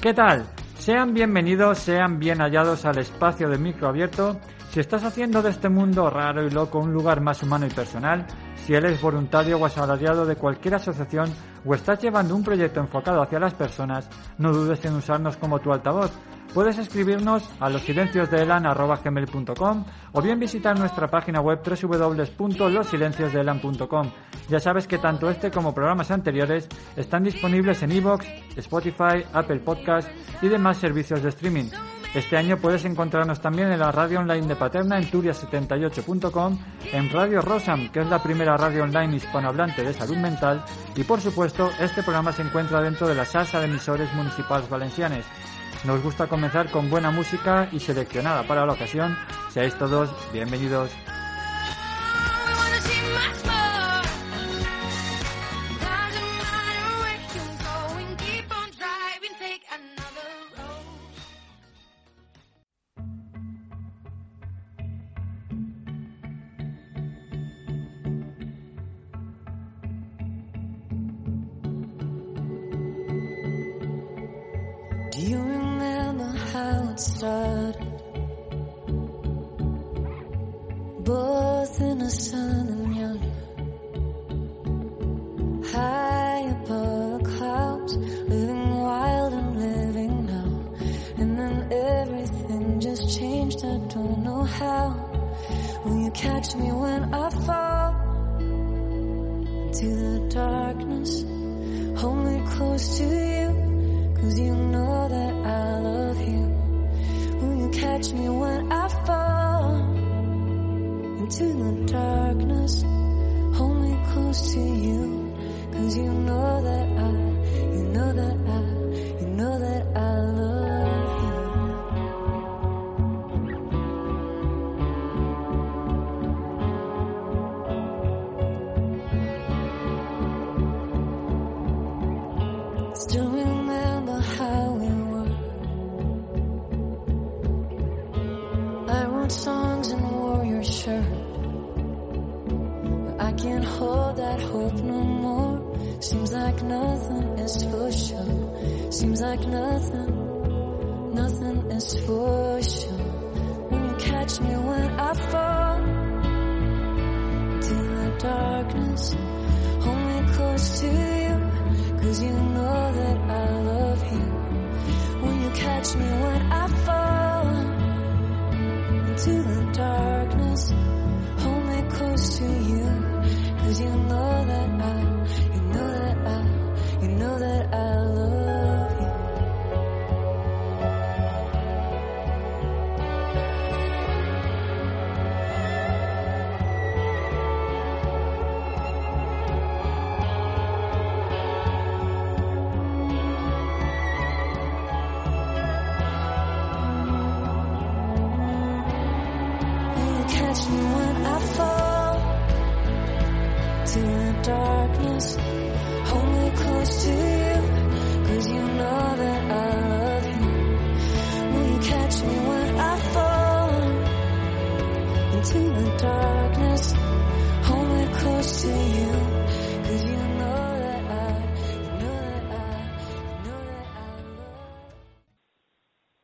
¿Qué tal? Sean bienvenidos, sean bien hallados al espacio de micro abierto. Si estás haciendo de este mundo raro y loco un lugar más humano y personal, si eres voluntario o asalariado de cualquier asociación o estás llevando un proyecto enfocado hacia las personas, no dudes en usarnos como tu altavoz Puedes escribirnos a losilenciosdeelan.com o bien visitar nuestra página web www.losilenciosdeelan.com. Ya sabes que tanto este como programas anteriores están disponibles en iVoox, Spotify, Apple Podcast y demás servicios de streaming. Este año puedes encontrarnos también en la radio online de Paterna en turia78.com, en Radio Rosam, que es la primera radio online hispanohablante de salud mental, y por supuesto, este programa se encuentra dentro de la salsa de emisores municipales valencianes. Nos gusta comenzar con buena música y seleccionada para la ocasión. Seáis todos bienvenidos. started. Both innocent and young. High above clouds, living wild and living now. And then everything just changed, I don't know how. Will you catch me when I fall into the darkness? Hold me close to you, cause you know that I love you catch me when I fall into the darkness. Hold me close to you, cause you know that I, you know that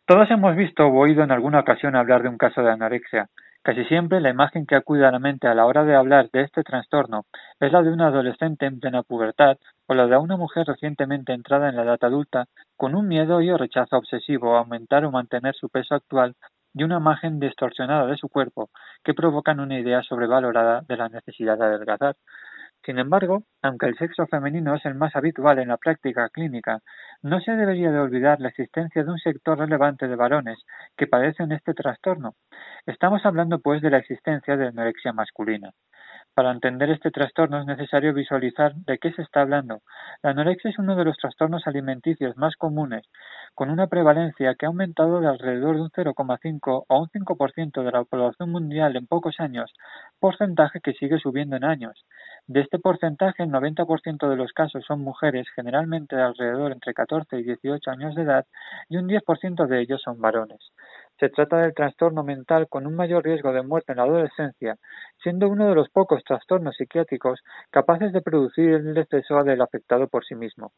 Todos hemos visto o oído en alguna ocasión hablar de un caso de anorexia. Casi siempre la imagen que acude a la mente a la hora de hablar de este trastorno es la de una adolescente en plena pubertad o la de una mujer recientemente entrada en la edad adulta con un miedo y o rechazo obsesivo a aumentar o mantener su peso actual y una imagen distorsionada de su cuerpo que provocan una idea sobrevalorada de la necesidad de adelgazar. Sin embargo, aunque el sexo femenino es el más habitual en la práctica clínica, no se debería de olvidar la existencia de un sector relevante de varones que padecen este trastorno. Estamos hablando pues de la existencia de anorexia masculina. Para entender este trastorno es necesario visualizar de qué se está hablando. La anorexia es uno de los trastornos alimenticios más comunes, con una prevalencia que ha aumentado de alrededor de un 0,5 a un 5% de la población mundial en pocos años, porcentaje que sigue subiendo en años. De este porcentaje, el 90% de los casos son mujeres, generalmente de alrededor entre 14 y 18 años de edad, y un 10% de ellos son varones. Se trata del trastorno mental con un mayor riesgo de muerte en la adolescencia, siendo uno de los pocos trastornos psiquiátricos capaces de producir el deceso del afectado por sí mismo.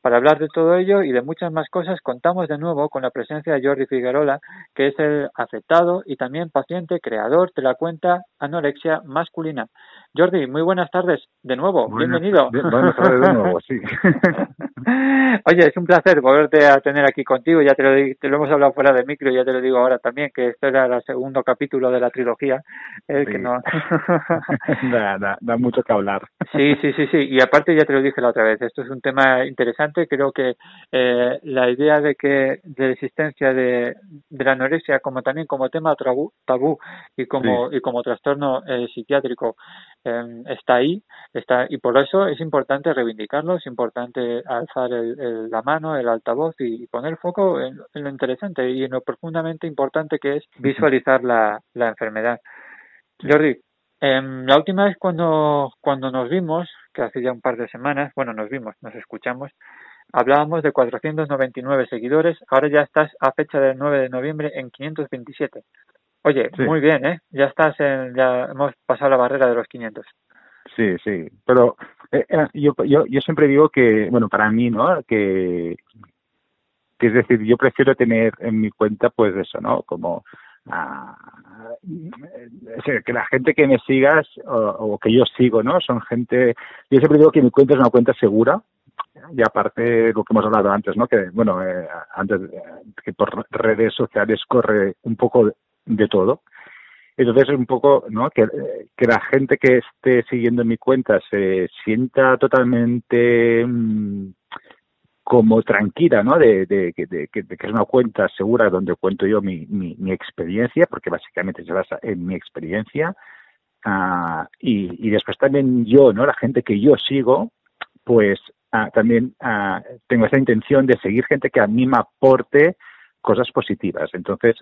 Para hablar de todo ello y de muchas más cosas, contamos de nuevo con la presencia de Jordi Figuerola, que es el afectado y también paciente creador de la cuenta Anorexia Masculina. Jordi, muy buenas tardes de nuevo, bienvenido. buenas tardes de nuevo, sí. Oye, es un placer volverte a tener aquí contigo, ya te lo, te lo hemos hablado fuera de micro, ya te lo digo ahora también, que esto era el segundo capítulo de la trilogía, el que no... da, da, mucho que hablar. sí, sí, sí, sí, y aparte ya te lo dije la otra vez, esto es un tema interesante, creo que eh, la idea de que de la existencia de, de la anorexia como también como tema tabú, tabú y como y como trastorno eh, psiquiátrico Em, está ahí, está y por eso es importante reivindicarlo, es importante alzar la mano, el altavoz y, poner foco en, lo interesante y en lo profundamente importante que es visualizar la, la enfermedad. Jordi, em, la última vez cuando, cuando nos vimos, que hace ya un par de semanas, bueno, nos vimos, nos escuchamos, hablábamos de 499 seguidores, ahora ya estás a fecha del 9 de noviembre en 527. Oye, muy bien, ¿eh? Ya estás en, ya hemos pasado la barrera de los 500. Sí, sí, pero eh, eh, yo, yo, yo siempre digo que, bueno, para mí, ¿no? Que, que es decir, yo prefiero tener en mi cuenta, pues eso, ¿no? Como ah, que la gente que me sigas o, que yo sigo, ¿no? Son gente, yo siempre digo que mi cuenta es una cuenta segura, y aparte lo que hemos hablado antes, ¿no? Que, bueno, eh, antes que por redes sociales corre un poco de todo. Entonces, un poco, ¿no? Que, la gente que esté siguiendo mi cuenta se sienta totalmente mm, como tranquila, ¿no? De, de, de, que es una cuenta segura donde cuento yo mi, experiencia, porque básicamente se basa en mi experiencia. Y, y después también yo, ¿no? La gente que yo sigo, pues uh, también uh, tengo esa intención de seguir gente que a mí me aporte cosas positivas. Entonces,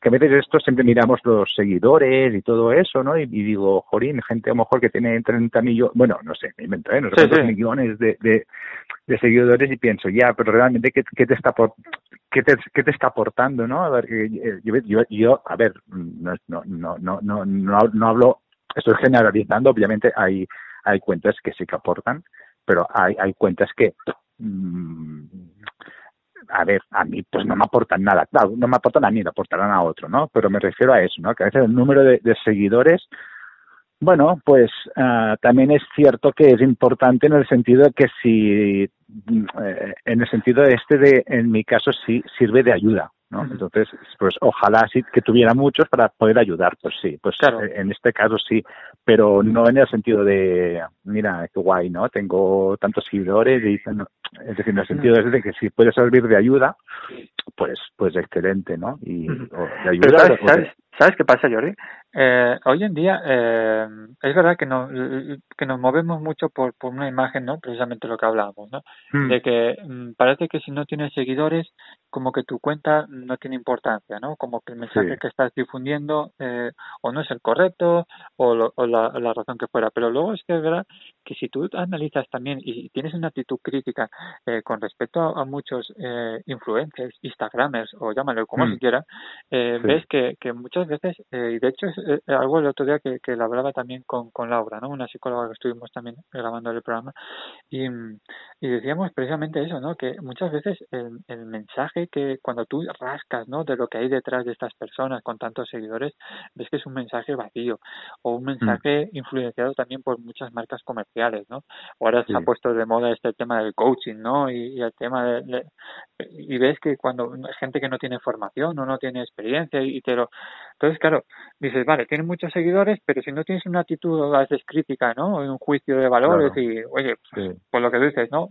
que a veces esto siempre miramos los seguidores y todo eso, ¿no? Y, digo, jorín, gente a lo mejor que tiene 30 millones, bueno, no sé, me invento, ¿eh? No sé millones de, de, seguidores y pienso, ya, pero realmente, ¿qué, qué te está por, qué te, qué te está aportando, no? A ver, eh, yo, yo, yo a ver, no, no, no, no, no, no, no hablo, estoy generalizando, obviamente hay, hay cuentas que sí que aportan, pero hay, hay cuentas que mmm, a ver, a mí pues no me aportan nada, claro, no me aportan a mí, lo aportarán a otro, ¿no? Pero me refiero a eso, ¿no? Que a veces el número de, seguidores, bueno, pues uh, también es cierto que es importante en el sentido de que si, eh, en el sentido este de, en mi caso, sí sirve de ayuda, ¿no? Entonces, pues ojalá sí que tuviera muchos para poder ayudar, pues sí, pues claro. Eh, en este caso sí, pero no en el sentido de, mira, qué guay, ¿no? Tengo tantos seguidores y es decir, en el sentido de que si puede servir de ayuda, pues, pues excelente, ¿no? Y de ayuda. ¿sabes, qué pasa, Jordi? Eh, hoy en día eh, es verdad que, no, que nos movemos mucho por, por una imagen, ¿no? Precisamente lo que hablábamos, ¿no? Mm. De que mm, parece que si no tienes seguidores, como que tu cuenta no tiene importancia, ¿no? Como que el mensaje que estás difundiendo eh, o no es el correcto o, o la, la, razón que fuera. Pero luego es que es verdad que si tú analizas también y tienes una actitud crítica eh, con respecto a, muchos eh, influencers, Instagramers o llámalo como mm. si eh, ves que, que muchas veces, eh, y de hecho es algo el otro día que, que hablaba también con, con Laura, ¿no? Una psicóloga que estuvimos también grabando el programa y, y decíamos precisamente eso, ¿no? Que muchas veces el, el mensaje que cuando tú rascas ¿no? de lo que hay detrás de estas personas con tantos seguidores, ves que es un mensaje vacío o un mm. mensaje influenciado también por muchas marcas comerciales, ¿no? Ahora se ha puesto de moda este tema del coaching, ¿no? Y, el tema de, y ves que cuando gente que no tiene formación o no tiene experiencia y te lo entonces claro dices vale tiene muchos seguidores pero si no tienes una actitud a veces crítica no un juicio de valores y oye pues, por lo que dices no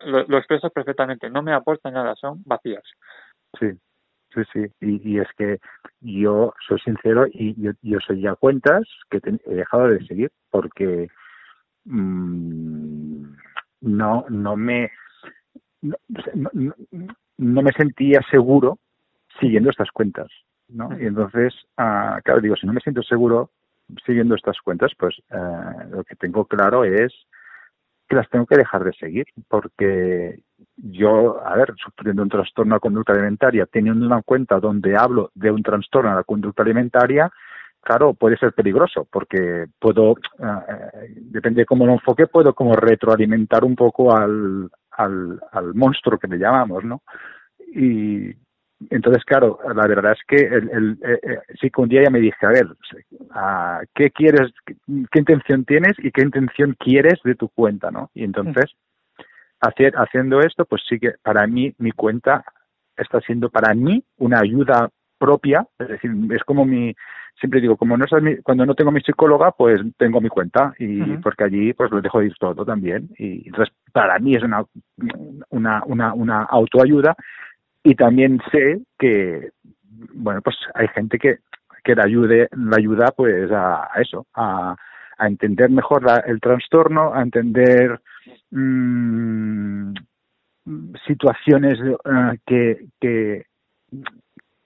lo, lo expresas perfectamente no me aporta nada son vacías. Sí, sí, sí. Y, y es que yo soy sincero y yo, yo soy ya cuentas que he dejado de seguir porque mmm, no no me no, no, me sentía seguro siguiendo estas cuentas no y entonces uh, claro digo si no me siento seguro siguiendo estas cuentas pues uh, lo que tengo claro es que las tengo que dejar de seguir porque yo, a ver, sufriendo un trastorno de conducta alimentaria, teniendo una cuenta donde hablo de un trastorno de la conducta alimentaria, claro, puede ser peligroso porque puedo, eh, depende de cómo lo enfoque, puedo como retroalimentar un poco al, al, al monstruo que le llamamos, ¿no? Y entonces, claro, la verdad es que el, el, eh, eh, sí que un día ya me dije, a ver, ¿qué quieres, qué, intención tienes y qué intención quieres de tu cuenta, ¿no? Y entonces, haciendo esto, pues sí que para mí mi cuenta está siendo para mí una ayuda propia, es decir, es como mi, siempre digo, como no es mi, cuando no tengo mi psicóloga, pues tengo mi cuenta y porque allí pues lo dejo ir todo también. Y entonces para mí es una, una, una, una autoayuda. Y también sé que, bueno, pues hay gente que, que le ayude, la ayuda pues a, eso, a, a entender mejor el trastorno, a entender mmm, situaciones uh, que, que,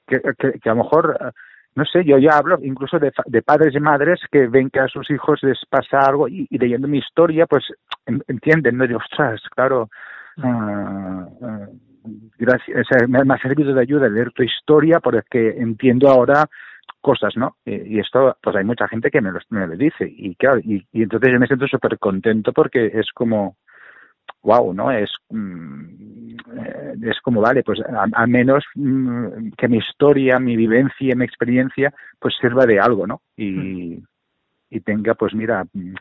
que, que, a lo mejor, uh, no sé, yo ya hablo incluso de, de, padres y madres que ven que a sus hijos les pasa algo y, y leyendo mi historia, pues entienden, ¿no? Digo, ostras, claro, uh, gracias, me, ha servido de ayuda leer tu historia porque entiendo ahora cosas, ¿no? Y, esto, pues hay mucha gente que me lo, me lo dice y claro, y, y entonces yo me siento súper contento porque es como, wow, ¿no? Es, mm, eh, es como, vale, pues al menos mm, que mi historia, mi vivencia, mi experiencia, pues sirva de algo, ¿no? Y, y tenga, pues mira, mm,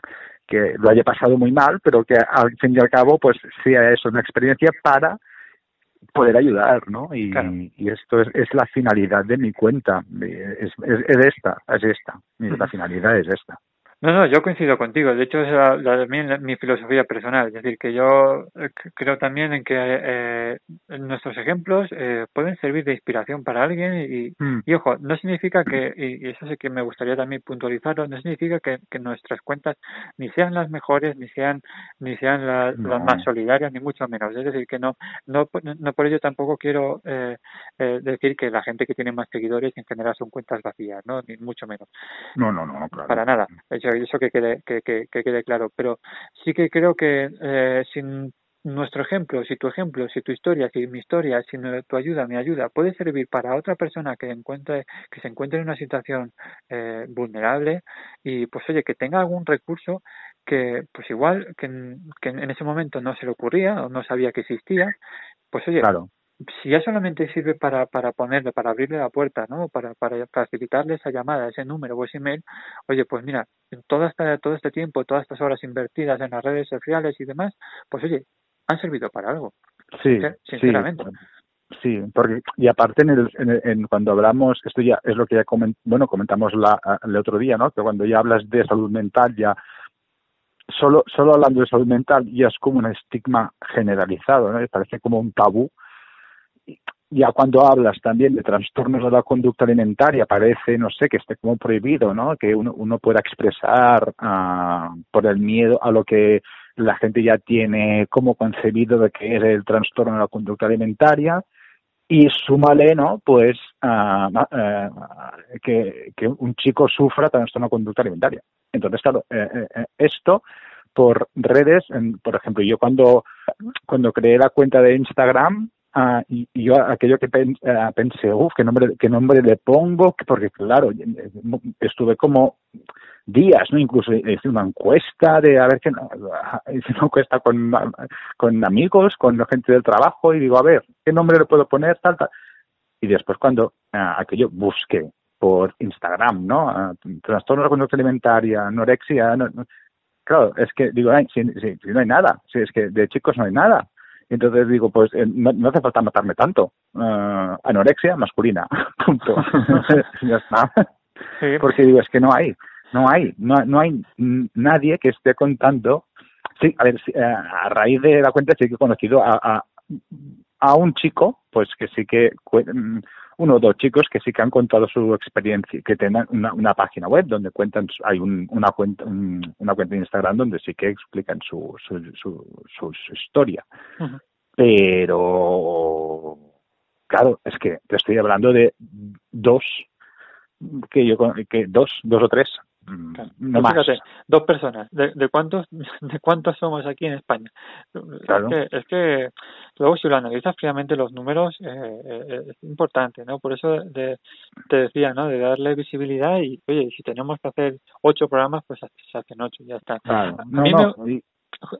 que lo haya pasado muy mal, pero que al fin y al cabo, pues sea eso, una experiencia para poder ayudar, ¿no? Y, y esto es, es, la finalidad de mi cuenta, es, es, es esta, es esta, la finalidad es esta. No, no, yo coincido contigo. De hecho, es la, la, mi, filosofía personal. Es decir, que yo eh, creo también en que eh, nuestros ejemplos eh, pueden servir de inspiración para alguien y, mm. y ojo, no significa que, y, eso sí que me gustaría también puntualizarlo, no significa que, que nuestras cuentas ni sean las mejores, ni sean ni sean las, las más solidarias, ni mucho menos. Es decir, que no no, no por ello tampoco quiero eh, eh, decir que la gente que tiene más seguidores en general son cuentas vacías, ¿no? Ni mucho menos. No, no, no, claro. Para nada. Eso que quede, que, que, que quede claro. Pero sí que creo que eh, sin nuestro ejemplo, si tu ejemplo, si tu historia, si mi historia, si tu ayuda, mi ayuda, puede servir para otra persona que encuentre, que se encuentre en una situación eh, vulnerable y pues oye, que tenga algún recurso que pues igual que, que en ese momento no se le ocurría o no sabía que existía, pues oye, claro si ya solamente sirve para, para ponerle, para abrirle la puerta, ¿no? Para, para facilitarle esa llamada, ese número o ese email, oye, pues mira, todo este, todo este tiempo, todas estas horas invertidas en las redes sociales y demás, pues oye, han servido para algo. Sí, sinceramente. Sí. porque y aparte en, el, en, cuando hablamos, esto ya es lo que ya coment, bueno comentamos la, el otro día, ¿no? Que cuando ya hablas de salud mental ya solo solo hablando de salud mental ya es como un estigma generalizado, ¿no? Parece como un tabú ya cuando hablas también de trastornos de la conducta alimentaria, parece, no sé, que esté como prohibido, ¿no? Que uno, uno pueda expresar uh, por el miedo a lo que la gente ya tiene como concebido de que es el trastorno de la conducta alimentaria y súmale, ¿no? Pues uh, uh, que, un chico sufra trastorno de conducta alimentaria. Entonces, claro, eh, eh, esto por redes, en, por ejemplo, yo cuando, cuando creé la cuenta de Instagram, Uh, y, yo aquello que pen, uh, pensé, uff, ¿qué nombre, qué nombre le pongo, porque claro, estuve como días, ¿no? Incluso hice una encuesta de a ver qué, hice una encuesta con, con amigos, con la gente del trabajo y digo, a ver, ¿qué nombre le puedo poner? Tal, tal. Y después cuando aquello busqué por Instagram, ¿no? trastorno de la conducta alimentaria, anorexia, no, no, claro, es que digo, si, si no hay nada, si es que de chicos no hay nada, entonces digo, pues eh, no, no, hace falta matarme tanto. Uh, anorexia masculina, punto. ya está. Porque digo, es que no hay, no hay, no, no hay nadie que esté contando. Sí, a ver, eh, a raíz de la cuenta sí que he conocido a, a, a un chico, pues que sí que uno o dos chicos que sí que han contado su experiencia, que tengan una, una página web donde cuentan, hay un, una cuenta, una cuenta de Instagram donde sí que explican su, su, su, su, historia. Pero, claro, es que te estoy hablando de dos, que yo, que dos, dos o tres Mm, no pues Fíjate, dos personas. ¿De, de, cuántos de cuántos somos aquí en España? Es, que, es que luego si lo analizas fríamente los números eh, eh, es importante, ¿no? Por eso de, te decía, ¿no? De darle visibilidad y, oye, si tenemos que hacer ocho programas, pues se hacen ocho, ya está. a mí me,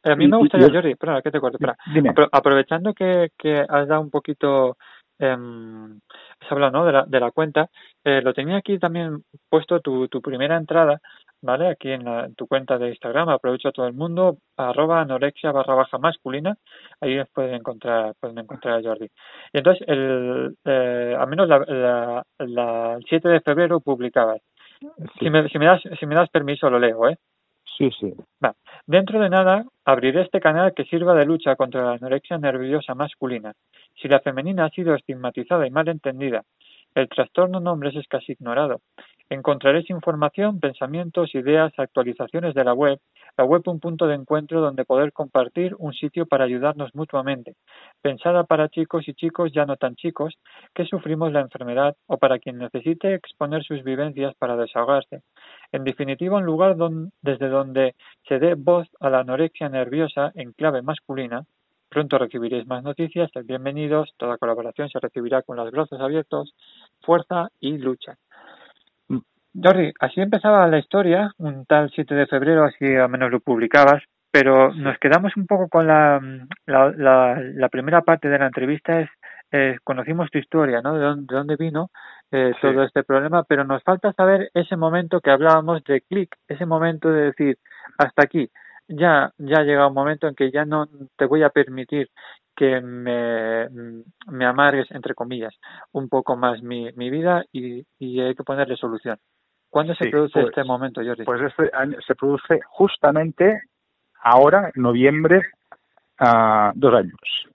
a mí me gustaría, Jordi, espera, que te corto, espera. aprovechando que, que has dado un poquito eh, has hablado ¿no? de, la, de la cuenta, eh, lo tenía aquí también puesto tu, tu primera entrada, ¿vale? Aquí en, la, tu cuenta de Instagram, aprovecho a todo el mundo, arroba anorexia barra baja masculina, ahí pueden encontrar, pueden encontrar a Jordi. Y entonces, el, eh, al menos la, la, el 7 de febrero publicabas. Si, me, si, me das, si me das permiso, lo leo, ¿eh? Sí, sí. Dentro de nada, abriré este canal que sirva de lucha contra la anorexia nerviosa masculina. Si la femenina ha sido estigmatizada y mal entendida, el trastorno en hombres es casi ignorado. Encontraréis información, pensamientos, ideas, actualizaciones de la web. La web un punto de encuentro donde poder compartir un sitio para ayudarnos mutuamente. Pensada para chicos y chicos ya no tan chicos que sufrimos la enfermedad o para quien necesite exponer sus vivencias para desahogarse. En definitiva, un lugar desde donde se dé voz a la anorexia nerviosa en clave masculina Pronto recibiréis más noticias. Bienvenidos. Toda colaboración se recibirá con los brazos abiertos, fuerza y lucha. Jordi, así empezaba la historia, un tal 7 de febrero, así al menos lo publicabas, pero nos quedamos un poco con la, la, la, primera parte de la entrevista, es conocimos tu historia, ¿no? De dónde, vino eh, todo este problema, pero nos falta saber ese momento que hablábamos de clic, ese momento de decir, hasta aquí, ya, ya ha llegado un momento en que ya no te voy a permitir que me, me amargues, entre comillas, un poco más mi, mi vida y, y hay que ponerle solución. ¿Cuándo se produce pues, este momento, Jordi? Pues este año se produce justamente ahora, en noviembre, a dos años.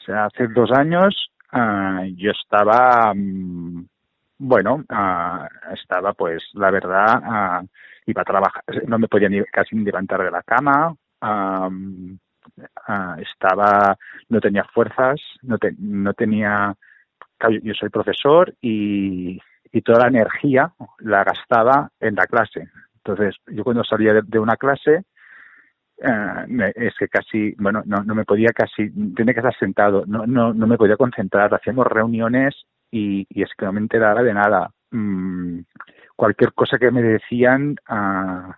O sea, hace dos años uh, yo estaba, um, bueno, uh, estaba pues, la verdad, uh, iba a trabajar, no me podía ni casi ni levantar de la cama, estaba, no tenía fuerzas, no, no tenía, yo soy profesor y, y toda la energía la gastaba en la clase. Entonces, yo cuando salía de, una clase, eh, es que casi, bueno, no, no me podía casi, tenía que estar sentado, no, no, no me podía concentrar, hacíamos reuniones y, y es que no me enteraba de nada. Mm, cualquier cosa que me decían uh,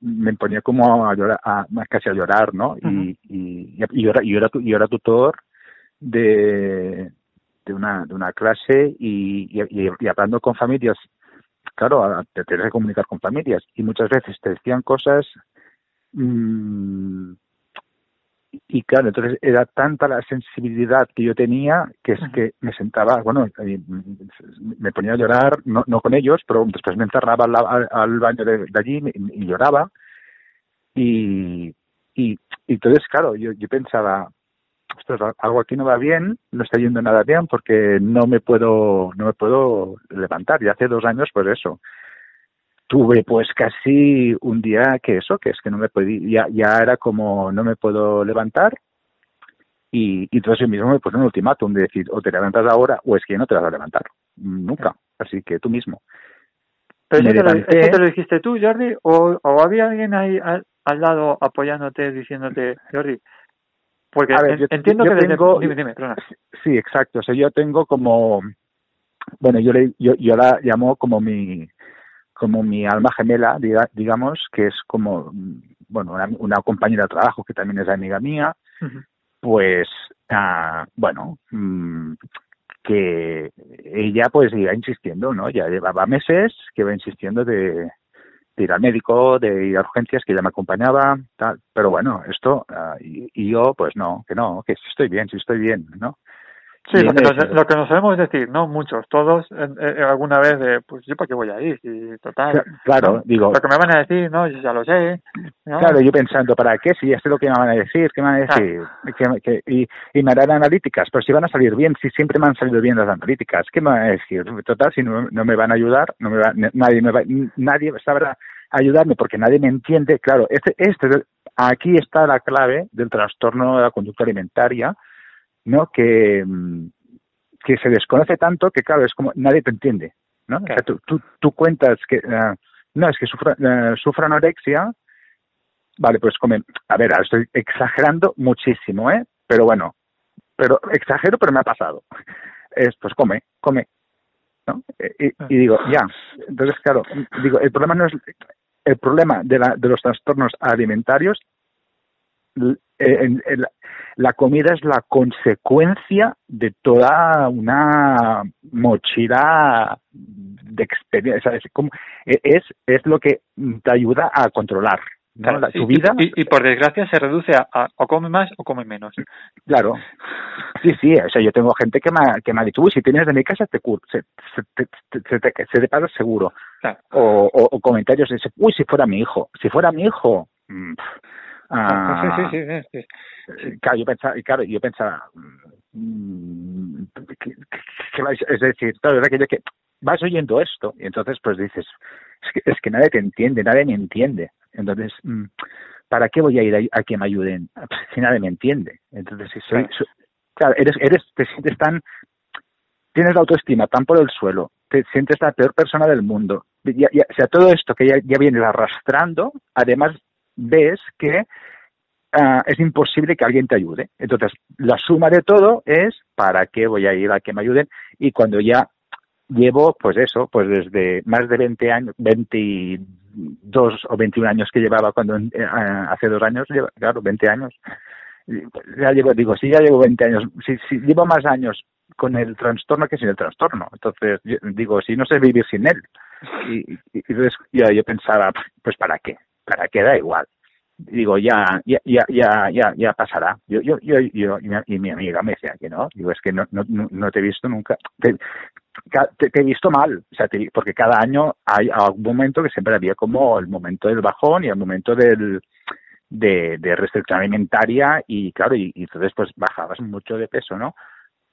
me, ponía como a llorar, a, casi a llorar, ¿no? y, y, y, yo era, yo, era, yo era tutor de, de, una, de una clase y, y, hablando con familias, claro, te tienes que comunicar con familias y muchas veces te decían cosas mmm, y claro, entonces era tanta la sensibilidad que yo tenía que es que me sentaba, bueno, me ponía a llorar, no, no con ellos, pero después me encerraba al, baño de, allí y, lloraba. Y, y, entonces, claro, yo, yo pensaba, algo aquí no va bien, no está yendo nada bien porque no me puedo, no me puedo levantar. Y hace dos años, pues eso, tuve pues casi un día que eso, que es que no me podía, ya, ya era como no me puedo levantar y, y entonces yo mismo me puse un ultimátum de decir o te levantas ahora o es que no te vas a levantar, nunca, así que tú mismo. ¿Pero eso te, lo, dijiste tú, Jordi, o, o había alguien ahí al, lado apoyándote, diciéndote, Jordi, porque entiendo que tengo, dime, dime, Sí, exacto, o sea, yo tengo como, bueno, yo, le, yo, yo la llamo como mi como mi alma gemela, digamos, que es como, bueno, una, compañera de trabajo que también es amiga mía, pues, ah, bueno, mm, que ella pues iba insistiendo, ¿no? Ya llevaba meses que iba insistiendo de, ir al médico, de ir a urgencias, que ella me acompañaba, tal, pero bueno, esto, ah, y, yo pues no, que no, que sí estoy bien, sí estoy bien, ¿no? Sí, lo que, nos, lo que nos sabemos decir, ¿no? Muchos, todos, alguna vez de, pues yo para qué voy a ir, y total. Claro, digo. Lo que me van a decir, ¿no? Yo ya lo sé. Claro, yo pensando, ¿para qué? Si ya sé lo que me van a decir, ¿qué me van a decir? Que, y, y me harán analíticas, pero si van a salir bien, si siempre me han salido bien las analíticas, ¿qué me van a decir? Total, si no, no me van a ayudar, no me va, nadie me va, nadie sabrá ayudarme porque nadie me entiende. Claro, este, este, aquí está la clave del trastorno de la conducta alimentaria, ¿no? Que, mm, que se desconoce tanto que, claro, es como nadie te entiende, ¿no? O sea, tú, tú, cuentas que, uh, no, es que sufra, uh, anorexia, vale, pues come, a ver, estoy exagerando muchísimo, ¿eh? Pero bueno, pero exagero, pero me ha pasado. Es, pues come, come, ¿no? Y, y, digo, ya. Entonces, claro, digo, el problema no es el problema de, la, de los trastornos alimentarios la comida es la consecuencia de toda una mochila de experiencia. Es, es, lo que te ayuda a controlar tu vida. Y, por desgracia se reduce a, o come más o come menos. Claro. Sí, sí. O sea, yo tengo gente que me, que me ha dicho, uy, si tienes de mi casa te se, se, te, se, te, se te paga seguro. O, o, comentarios de, uy, si fuera mi hijo. Si fuera mi hijo. Mm, Ah, sí, sí, sí, sí, Claro, yo pensaba, claro, yo pensaba, mm, es decir, claro, es aquello que vas oyendo esto y entonces pues dices, es que, es que nadie te entiende, nadie me entiende. Entonces, mm, ¿para qué voy a ir a, que me ayuden si nadie me entiende? Entonces, si soy, claro, eres, eres, te sientes tan, tienes la autoestima tan por el suelo, te sientes la peor persona del mundo. Ya, o sea, todo esto que ya, ya vienes arrastrando, además ves que ah, es imposible que alguien te ayude. Entonces, la suma de todo es para qué voy a ir a que me ayuden y cuando ya llevo, pues eso, pues desde más de 20 años, 22 o 21 años que llevaba cuando eh, hace dos años, claro, 20 años. Ya llevo, digo, si ya llevo 20 años, si, si llevo más años con el trastorno que sin el trastorno. Entonces, digo, si no sé vivir sin él. Y, y, ya yo pensaba, pues ¿para qué? para que da igual. Digo, ya, ya, ya, ya, ya, pasará. Yo, yo, yo, yo y, mi, amiga me decía que no. Digo, es que no, no, te he visto nunca. Te, he visto mal, o sea, porque cada año hay algún momento que siempre había como el momento del bajón y el momento del, de, restricción alimentaria y claro, y, entonces pues bajabas mucho de peso, ¿no?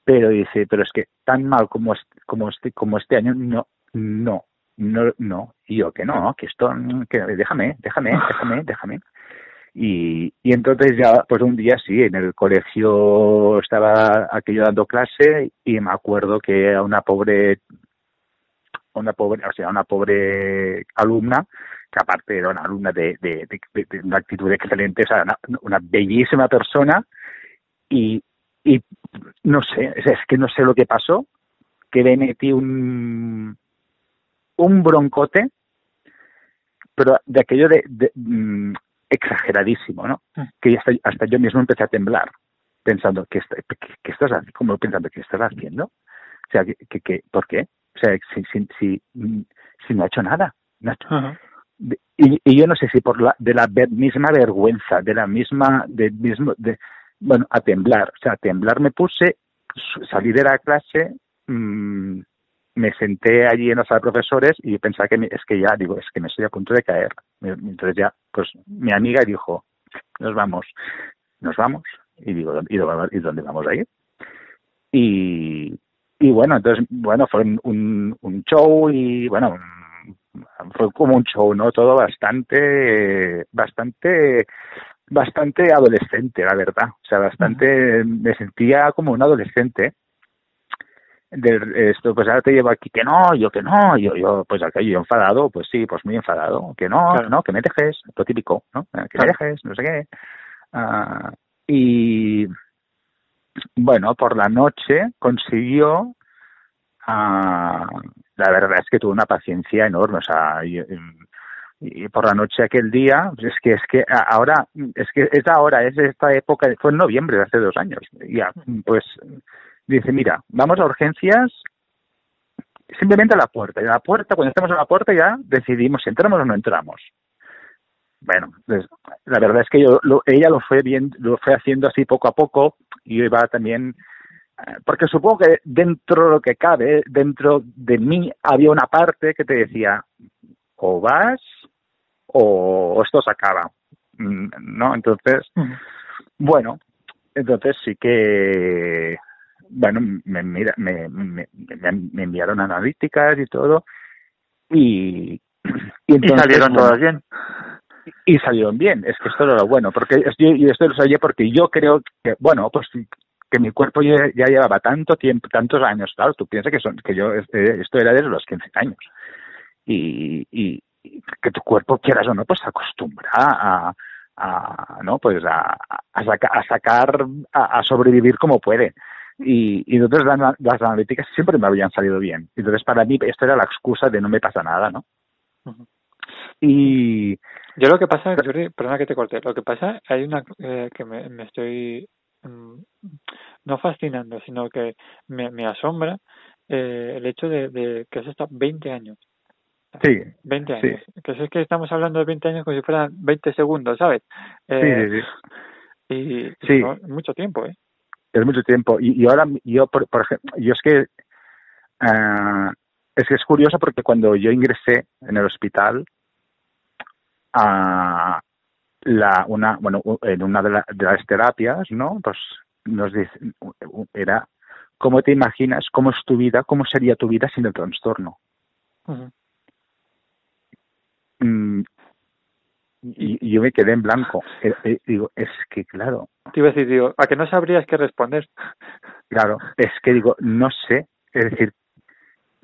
Pero dice, pero es que tan mal como, como, este, como este año, no, no, no, no, y yo que no, que esto, déjame, déjame, déjame, déjame. Y, y entonces ya, pues un día sí, en el colegio estaba aquello dando clase y me acuerdo que a una pobre, una pobre, o sea, una pobre alumna, que aparte era una alumna de, de, de, una actitud excelente, o una, bellísima persona, y, y no sé, es que no sé lo que pasó, que le metí un, un broncote, pero de aquello de, mm, exageradísimo, ¿no? Mm. Que hasta, hasta yo mismo empecé a temblar, pensando, ¿qué, qué, estás haciendo? Como pensando, ¿qué estás haciendo? O sea, ¿qué, qué, por qué? O sea, si, si, si, mm, si no ha hecho nada. y, y, yo no sé si por la, de la misma vergüenza, de la misma, de mismo, de, bueno, a temblar. O sea, a temblar me puse, salí de la clase, mmm, me senté allí en la sala de profesores y pensaba que es que ya, digo, es que me estoy a punto de caer. Entonces ya, pues mi amiga dijo, nos vamos, nos vamos. Y digo, ¿y dónde vamos a ir? Y, y bueno, entonces, bueno, fue un, un show y bueno, fue como un show, ¿no? Todo bastante, bastante, bastante adolescente, la verdad. O sea, bastante, me sentía como un adolescente de esto, pues ahora te llevo aquí que no, yo que no, yo, yo, pues acá yo enfadado, pues sí, pues muy enfadado, que no, no, que me dejes, lo típico, ¿no? Que me dejes, no sé qué. Uh, y bueno, por la noche consiguió, uh, la verdad es que tuvo una paciencia enorme, o sea, y, y por la noche aquel día, pues es que es que ahora, es que es ahora, es esta época, fue en noviembre de hace dos años, ya, pues dice, mira, vamos a urgencias simplemente a la puerta. Y a la puerta, cuando estamos a la puerta ya decidimos si entramos o no entramos. Bueno, pues, la verdad es que yo, ella lo fue bien, lo fue haciendo así poco a poco y yo iba también porque supongo que dentro de lo que cabe, dentro de mí había una parte que te decía, o vas o esto se acaba, mm, ¿no? Entonces, bueno, entonces sí que, bueno, me, mira, me, me, me, enviaron analíticas y todo, y, y, salieron todas bien. Y salieron bien, es que esto era lo bueno, porque yo, esto lo sabía porque yo creo que, bueno, pues que mi cuerpo ya, llevaba tanto tiempo, tantos años, claro, tú piensas que son que yo este, esto era desde los 15 años y, y que tu cuerpo quieras o no pues se acostumbra a, a no pues a, a, a sacar a, sobrevivir como puede y, y entonces las, las, analíticas siempre me habían salido bien entonces para mí esto era la excusa de no me pasa nada no y yo lo que pasa Jordi, perdona que te corte lo que pasa hay una eh, que me, me estoy Mm, no fascinando, sino que me, me asombra eh, el hecho de, de, que has estado 20 años. Sí. 20 años. Que es que estamos hablando de 20 años como si fueran 20 segundos, ¿sabes? Eh, sí, Y, sí. mucho tiempo, ¿eh? Es mucho tiempo. Y, y ahora, yo, por, por, ejemplo, yo es que. Uh, es que es curioso porque cuando yo ingresé en el hospital, uh, la una bueno en una de, las terapias no pues nos dice era cómo te imaginas cómo es tu vida cómo sería tu vida sin el trastorno mm, y, yo me quedé en blanco. Eh, eh, digo es que claro. Te iba a decir digo a que no sabrías qué responder claro es que digo no sé es decir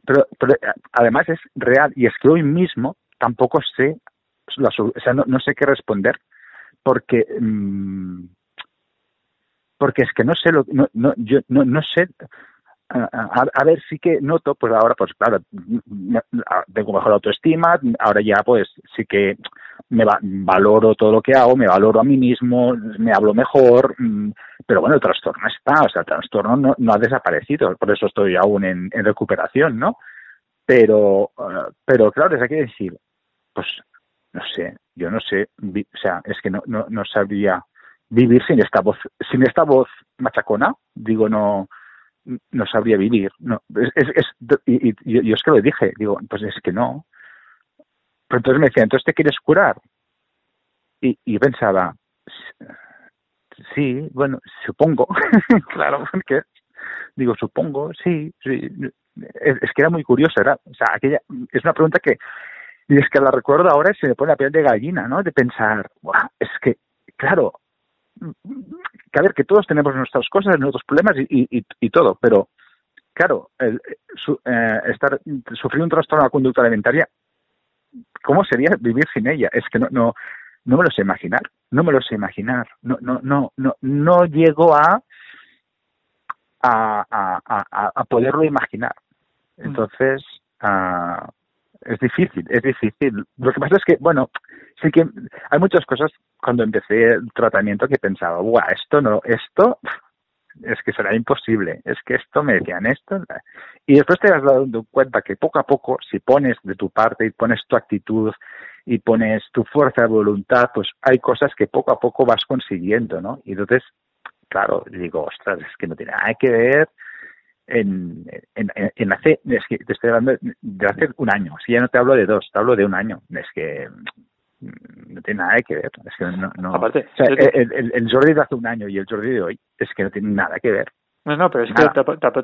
pero, pero además es real y es que hoy mismo tampoco sé o sea, no, sé qué responder porque mm, porque es que no sé lo no, no yo no, no sé a, ver sí que noto pues ahora pues claro tengo mejor autoestima ahora ya pues sí que me valoro todo lo que hago me valoro a mí mismo me hablo mejor mm, pero bueno el trastorno está o sea el trastorno no, no ha desaparecido por eso estoy aún en, en recuperación no pero eh, pero claro hay que decir pues no sé, yo no sé, o sea, es que no, no, no sabría vivir sin esta voz, sin esta voz machacona, digo, no, no sabría vivir. No, es, es, y, y, yo es que lo dije, digo, pues es que no. Pero entonces me decía, entonces te quieres curar. Y, y pensaba, sí, bueno, supongo, claro, porque digo, supongo, sí, sí. Es, es, que era muy curioso, era, o sea, aquella, es una pregunta que, y es que la recuerdo ahora y se me pone la piel de gallina, ¿no? De pensar, es que, claro, que a ver, que todos tenemos nuestras cosas, nuestros problemas y, y, y todo, pero claro, el, su, eh, estar, sufrir un trastorno de la conducta alimentaria, ¿cómo sería vivir sin ella? Es que no, no, no me lo sé imaginar, no me lo sé imaginar, no, no, no, no, no llego a, a, a, a, a poderlo imaginar. Mm. Entonces, uh, es difícil, es difícil. Lo que pasa es que, bueno, sí que hay muchas cosas cuando empecé el tratamiento que pensaba, guau, esto no, esto es que será imposible, es que esto me decían esto. Y después te has dado cuenta que poco a poco, si pones de tu parte y pones tu actitud y pones tu fuerza de voluntad, pues hay cosas que poco a poco vas consiguiendo, ¿no? Y entonces, claro, digo, ostras, es que no tiene nada que ver en, en, en hace, es que te estoy hablando de hace un año, si ya no te hablo de dos, te hablo de un año, es que mm, no tiene nada que ver, es que no, no Aparte, el, el, el Jordi de hace un año y el Jordi de hoy es que no tiene nada que ver. No, no, pero es que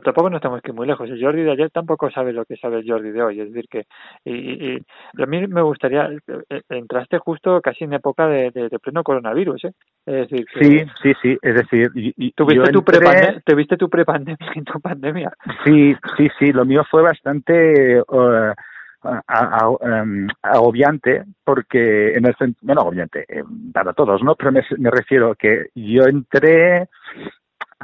tampoco, no estamos que muy lejos. El Jordi de ayer tampoco sabe lo que sabe el Jordi de hoy. Es decir, que y, y, a mí me gustaría, eh, entraste justo casi en época de, de, pleno coronavirus, ¿eh? Es decir, sí, sí, sí. Es decir, y, ¿tuviste, tu pre ¿tuviste tu prepandemia en tu pandemia? Sí, sí, sí. Lo mío fue bastante... Uh, agobiante porque en el bueno agobiante eh, para todos no pero me, me refiero que yo entré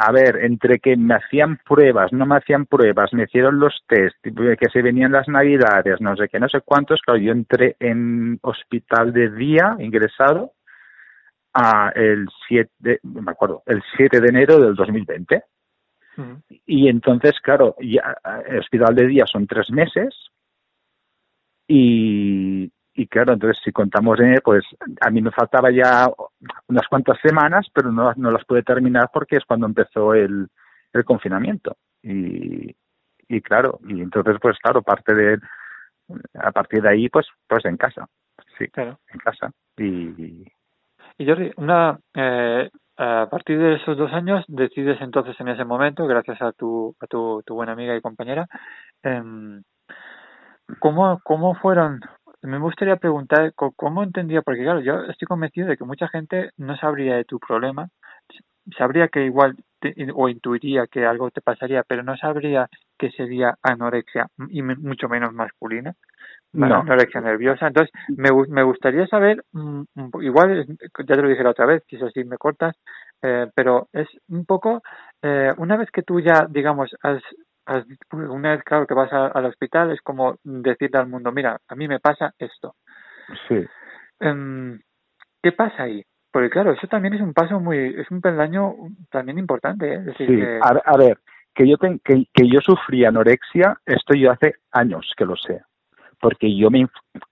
a ver, entre que me hacían pruebas, no me hacían pruebas, me hicieron los test, que se venían las navidades, no sé qué, no sé cuántos, claro, yo entré en hospital de día, ingresado, a el 7, me acuerdo, el 7 de enero del 2020. Y entonces, claro, ya, el hospital de día son tres meses y, y claro, entonces si contamos en pues a mí me faltaba ya unas cuantas semanas, pero no, no las pude terminar porque es cuando empezó el, el confinamiento. Y, y claro, y entonces pues claro, parte de, a partir de ahí pues, pues en casa, sí, claro. en casa. Y, y Jordi, una, eh, a partir de esos dos años decides entonces en ese momento, gracias a tu, a tu, tu buena amiga y compañera, eh, ¿cómo, ¿cómo fueron me gustaría preguntar cómo entendía, porque claro, yo estoy convencido de que mucha gente no sabría de tu problema, sabría que igual o intuiría que algo te pasaría, pero no sabría que sería anorexia y mucho menos masculina, anorexia nerviosa. Entonces, me, me gustaría saber, mm, igual ya te lo dije la otra vez, quizás si me cortas, eh, pero es un poco, eh, una vez que tú ya, digamos, has una vez claro que vas al hospital es como decirle al mundo mira a mí me pasa esto sí. Em, qué pasa ahí porque claro eso también es un paso muy es un peldaño también importante ¿eh? sí a, ver que yo que, que yo sufrí anorexia esto yo hace años que lo sé porque yo me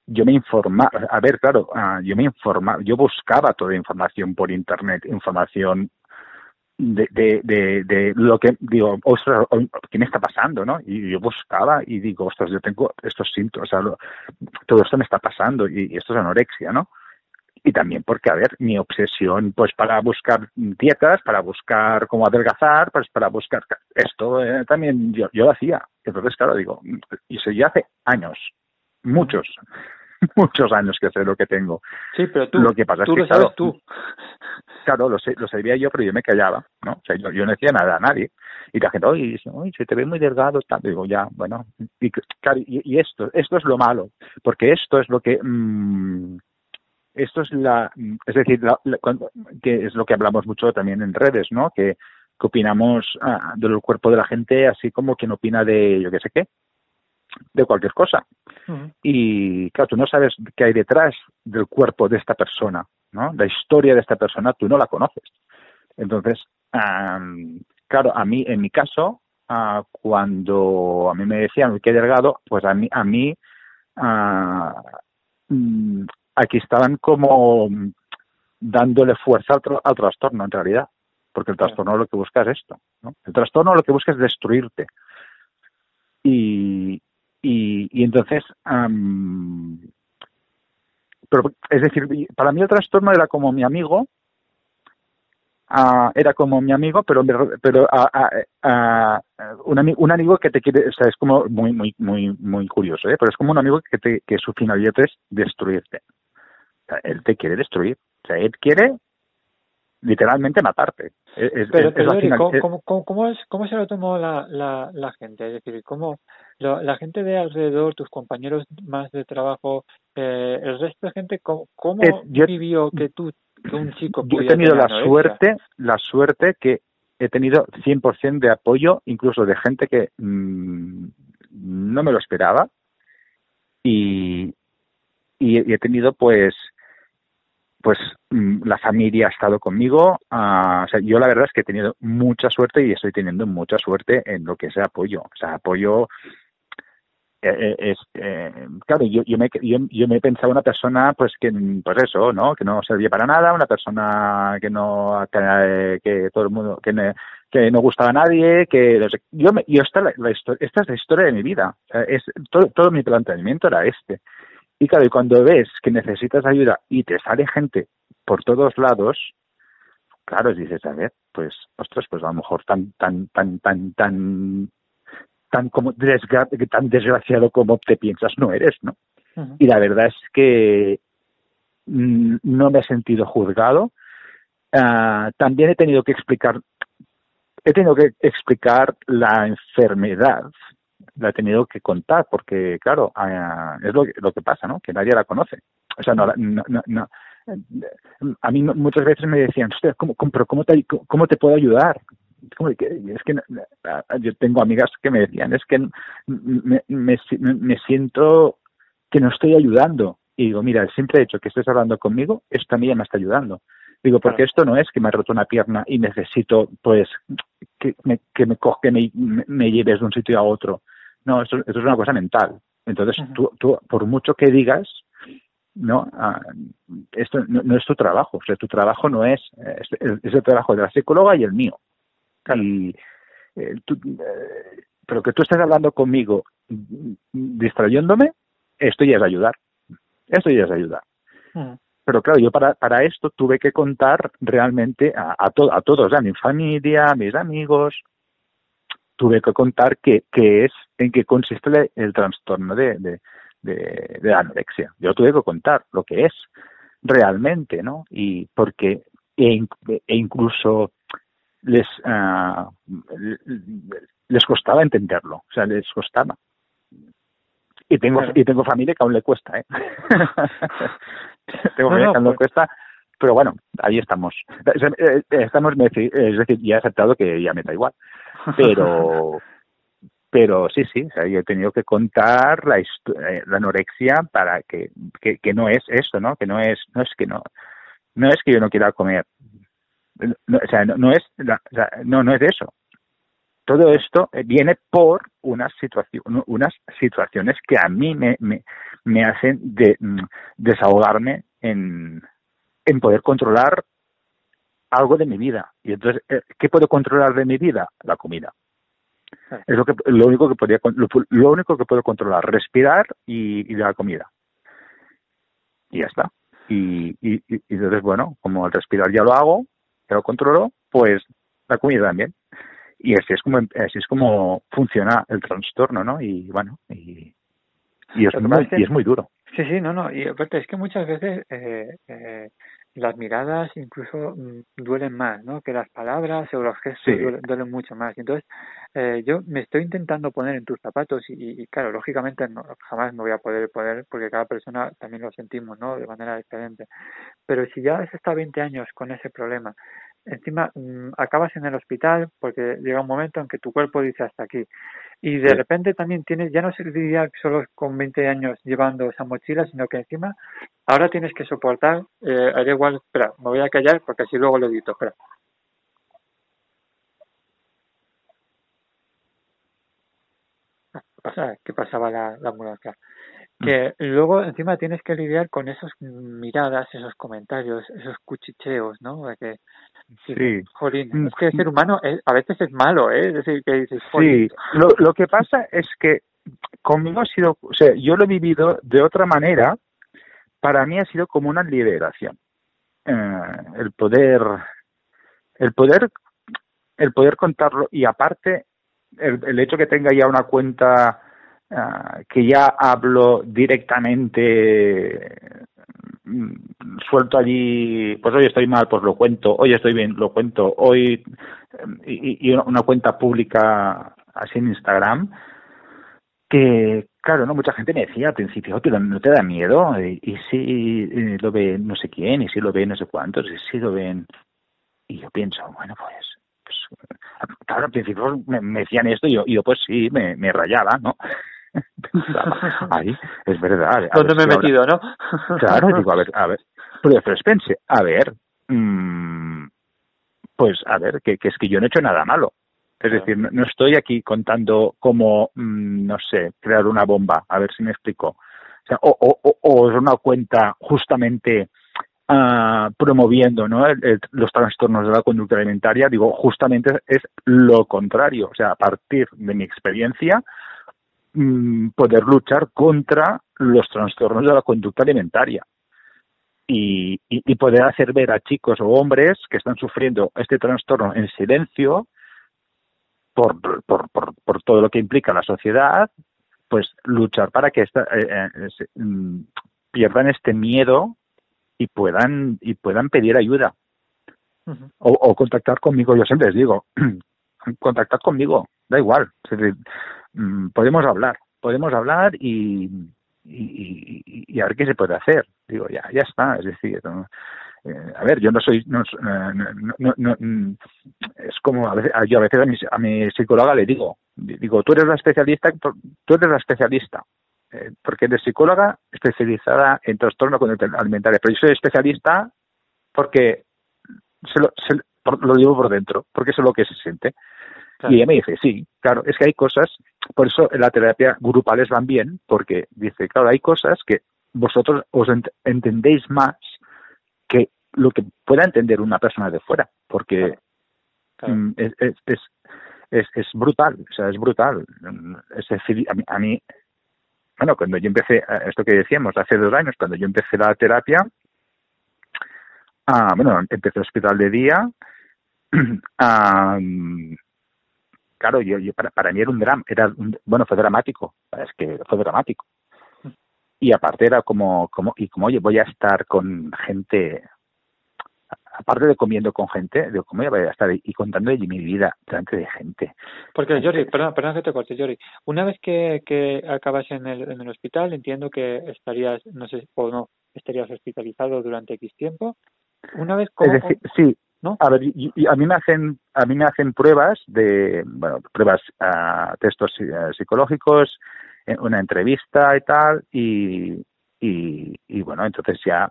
yo me informaba a ver claro ah, yo me informaba yo buscaba toda información por internet información de, de, de, lo que digo, ostras, ¿qué me está pasando? ¿no? Y yo buscaba y digo, ostras, yo tengo estos síntomas, todo esto me está pasando y, esto es anorexia, ¿no? Y también porque, a ver, mi obsesión, pues para buscar dietas, para buscar cómo adelgazar, pues para buscar esto eh, también yo, yo lo hacía. Entonces, claro, digo, y eso ya hace años, muchos, muchos años que sé lo que tengo. Sí, pero tú, lo que pasa es que, lo sabes tú. Claro, lo, sé, lo sabía yo, pero yo me callaba, ¿no? O sea, yo, yo no decía nada a nadie. Y la gente, oye, se te ve muy delgado, tal. Digo, ya, bueno. Y, y, esto, esto es lo malo, porque esto es lo que... Mmm, esto es la, es decir, que es lo que hablamos mucho también en redes, ¿no? Que, que opinamos ah, del cuerpo de la gente así como quien opina de yo qué sé qué, de cualquier cosa. Y claro, tú no sabes qué hay detrás del cuerpo de esta persona, ¿no? La historia de esta persona tú no la conoces. Entonces, claro, a mí, en mi caso, uh, cuando a mí me decían que delgado, pues a mí, a mí uh, aquí estaban como dándole fuerza al, al, trastorno en realidad, porque el trastorno lo que busca es esto, ¿no? El trastorno lo que busca es destruirte. Y, y, y entonces, pero, es decir, para mí el trastorno era como mi amigo, era como mi amigo, pero pero un, un, amigo que te quiere, o sea, es como muy muy muy muy curioso, ¿eh? pero es como un amigo que te, que su finalidad es destruirte. Él te quiere destruir. O sea, él quiere literalmente matarte. pero, ¿cómo, cómo, es, ¿cómo se lo tomó la, la, la gente? Es decir, ¿cómo, la gente de alrededor, tus compañeros más de trabajo, eh, el resto de gente, ¿cómo, eh, vivió que tú, que un chico Yo he tenido la suerte, la suerte que he tenido 100% de apoyo, incluso de gente que mm, no me lo esperaba y, y, he tenido pues pues mm, la familia ha estado conmigo. Uh, yo la verdad es que he tenido mucha suerte y estoy teniendo mucha suerte en lo que es apoyo. O sea, apoyo eh, eh, eh, claro yo, yo me yo, yo, me pensaba una persona pues que pues eso no que no servía para nada una persona que no que, que todo el mundo que, no gustaba a nadie que yo me, yo esta la, esta es la historia de mi vida es todo, todo mi planteamiento era este y claro y cuando ves que necesitas ayuda y te sale gente por todos lados claro dices a ver pues ostras pues a lo mejor tan tan tan tan tan tan como tan desgraciado como te piensas no eres, ¿no? Y la verdad es que mm, no me he sentido juzgado. Ah, también he tenido que explicar, he tenido que explicar la enfermedad, la he tenido que contar, porque claro, ah, es lo, lo que pasa, ¿no? Que nadie la conoce. O sea, no, no, no, a mí muchas veces me decían, ¿cómo, cómo, cómo, te, ¿cómo te puedo ayudar? es que yo tengo amigas que me decían, es que me, me, me siento que no estoy ayudando. Y digo, mira, el simple hecho que estés hablando conmigo, esto también me está ayudando. Digo, porque esto no es que me ha roto una pierna y necesito, pues, que me, que me, coge, me, me lleves de un sitio a otro. No, esto, esto es una cosa mental. Entonces, tú, tú, por mucho que digas, no, ah, esto no, es tu trabajo. O sea, tu trabajo no es, es, es el trabajo de la psicóloga y el mío. Y, eh, pero que tú estés hablando conmigo distrayéndome, esto ya es ayudar. Esto ya es ayudar. Pero claro, yo para, para esto tuve que contar realmente a, a, a todos, a mi familia, a mis amigos, tuve que contar qué, qué es, en qué consiste el, trastorno de, de, de, anorexia. Yo tuve que contar lo que es realmente, ¿no? Y porque e, e incluso les uh, les costaba entenderlo, o sea, les costaba. Y tengo y tengo familia que aún le cuesta, ¿eh? tengo familia que aún le pues cuesta, pero bueno, ahí estamos. Estamos, es decir, ya he aceptado que ya me da igual, pero pero sí, sí, o sea, yo he tenido que contar la, eh, la anorexia para que, que, que no es eso, ¿no? Que no es no es que no no es que yo no quiera comer, no, o sea, no, es no, no es eso. Todo esto eh, viene por unas, situaciones unas situaciones que a mí me, me, me hacen de, mm, desahogarme en, en poder controlar algo de mi vida. Y entonces, eh, ¿qué puedo controlar de mi vida? La comida. Es lo, que, lo, único que podría, lo, único que puedo controlar, respirar y, y la comida. Y ya está. Y, y, y, entonces, bueno, como el respirar ya lo hago, que lo controlo, pues la comida también. Y así es como así es como funciona el trastorno, ¿no? Y bueno, y, y, es, muy, y es muy duro. Sí, sí, no, no. Y aparte es que muchas veces eh, eh, las miradas incluso mm, duelen más, ¿no? Que las palabras o los gestos duelen, mucho más. Entonces, eh, yo me estoy intentando poner en tus zapatos y, y claro, lógicamente no, jamás me voy a poder poder porque cada persona también lo sentimos, ¿no? De manera diferente. Pero si ya has estado 20 años con ese problema, encima mm, acabas en el hospital porque llega un momento en que tu cuerpo dice hasta aquí y de repente también tienes ya no serviría solo con 20 años llevando esa mochila sino que encima ahora tienes que soportar eh, haré igual espera me voy a callar porque así luego lo edito espera. Ah, ¿Qué pasaba la, la ambulancia? Que luego encima tienes que lidiar con esas miradas, esos comentarios, esos cuchicheos, ¿no? De que, sí. Jolín, mm, es que el ser humano a veces es malo, ¿eh? Es decir, que dices, Sí, lo, lo que pasa es que conmigo ha sido, o sea, yo lo he vivido de otra manera, para mí ha sido como una liberación. Eh, el poder, el poder, el poder contarlo y aparte el, el hecho que tenga ya una cuenta Ah, que ya hablo directamente mm, suelto allí, pues hoy estoy mal, pues lo cuento, hoy estoy bien, lo cuento, hoy y, y una cuenta pública así en Instagram que claro, no mucha gente me decía al principio, pero no te da miedo y, y si lo ve no sé quién y si lo ve no sé cuántos y si lo ven y yo pienso, bueno pues, pues claro al principio me, decían esto y yo, yo pues sí me, me rayaba, ¿no? ahí, es verdad. ¿Dónde me he metido, no? claro, digo, a ver, a ver. Pero, pero a ver, mmm, pues a ver, que, que, es que yo no he hecho nada malo. Es decir, no, estoy aquí contando cómo, mmm, no sé, crear una bomba, a ver si me explico. O, sea, o, o, o es una cuenta justamente uh, promoviendo ¿no? los trastornos de la conducta alimentaria, digo, justamente es lo contrario. O sea, a partir de mi experiencia, Mm, poder luchar contra los trastornos de la conducta alimentaria y, y, poder hacer ver a chicos o hombres que están sufriendo este trastorno en silencio por, por, por, por todo lo que implica la sociedad, pues luchar para que esta, eh, eh, mm, pierdan este miedo y puedan y puedan pedir ayuda o, o, contactar conmigo. Yo siempre les digo, contactad conmigo, da igual. Mm, podemos hablar, podemos hablar y, a ver qué se puede hacer. Digo, ya, ya está, es decir, eh, a ver, yo no soy, no, no, no, mm, es como a veces, yo a veces a mi, a mi psicóloga le digo, digo, tú eres la especialista, tú eres la especialista, eh, porque eres psicóloga especializada en trastorno alimentario, pero yo soy especialista porque se lo, se, lo digo por dentro, porque eso es lo que se siente. Y ella me dice, sí, claro, es que hay cosas, por eso la terapia grupales van bien, porque dice, claro, hay cosas que vosotros os entendéis más que lo que pueda entender una persona de fuera, porque mm, es, es, es, es brutal, o sea, es brutal. Es decir, a mí, bueno, cuando yo empecé, esto que decíamos, hace dos años, cuando yo empecé la terapia, ah, bueno, empecé el hospital de día, ah, claro, yo, yo para, para, mí era un drama, era bueno, fue dramático, es que fue dramático. Y aparte era como, como, y como, oye, voy a estar con gente aparte de comiendo con gente, de cómo voy a estar y contando de mi vida delante de gente. Porque, Jordi, perdón, perdón que te corte, Jordi. Una vez que, que acabas en el, en el hospital, entiendo que estarías, no sé, o no, estarías hospitalizado durante X tiempo. Una vez como... sí, ¿no? A ver, y, a mí me hacen, a mí me hacen pruebas de, bueno, pruebas, a uh, textos uh, psicológicos, eh, una entrevista y tal, y, y, y bueno, entonces ya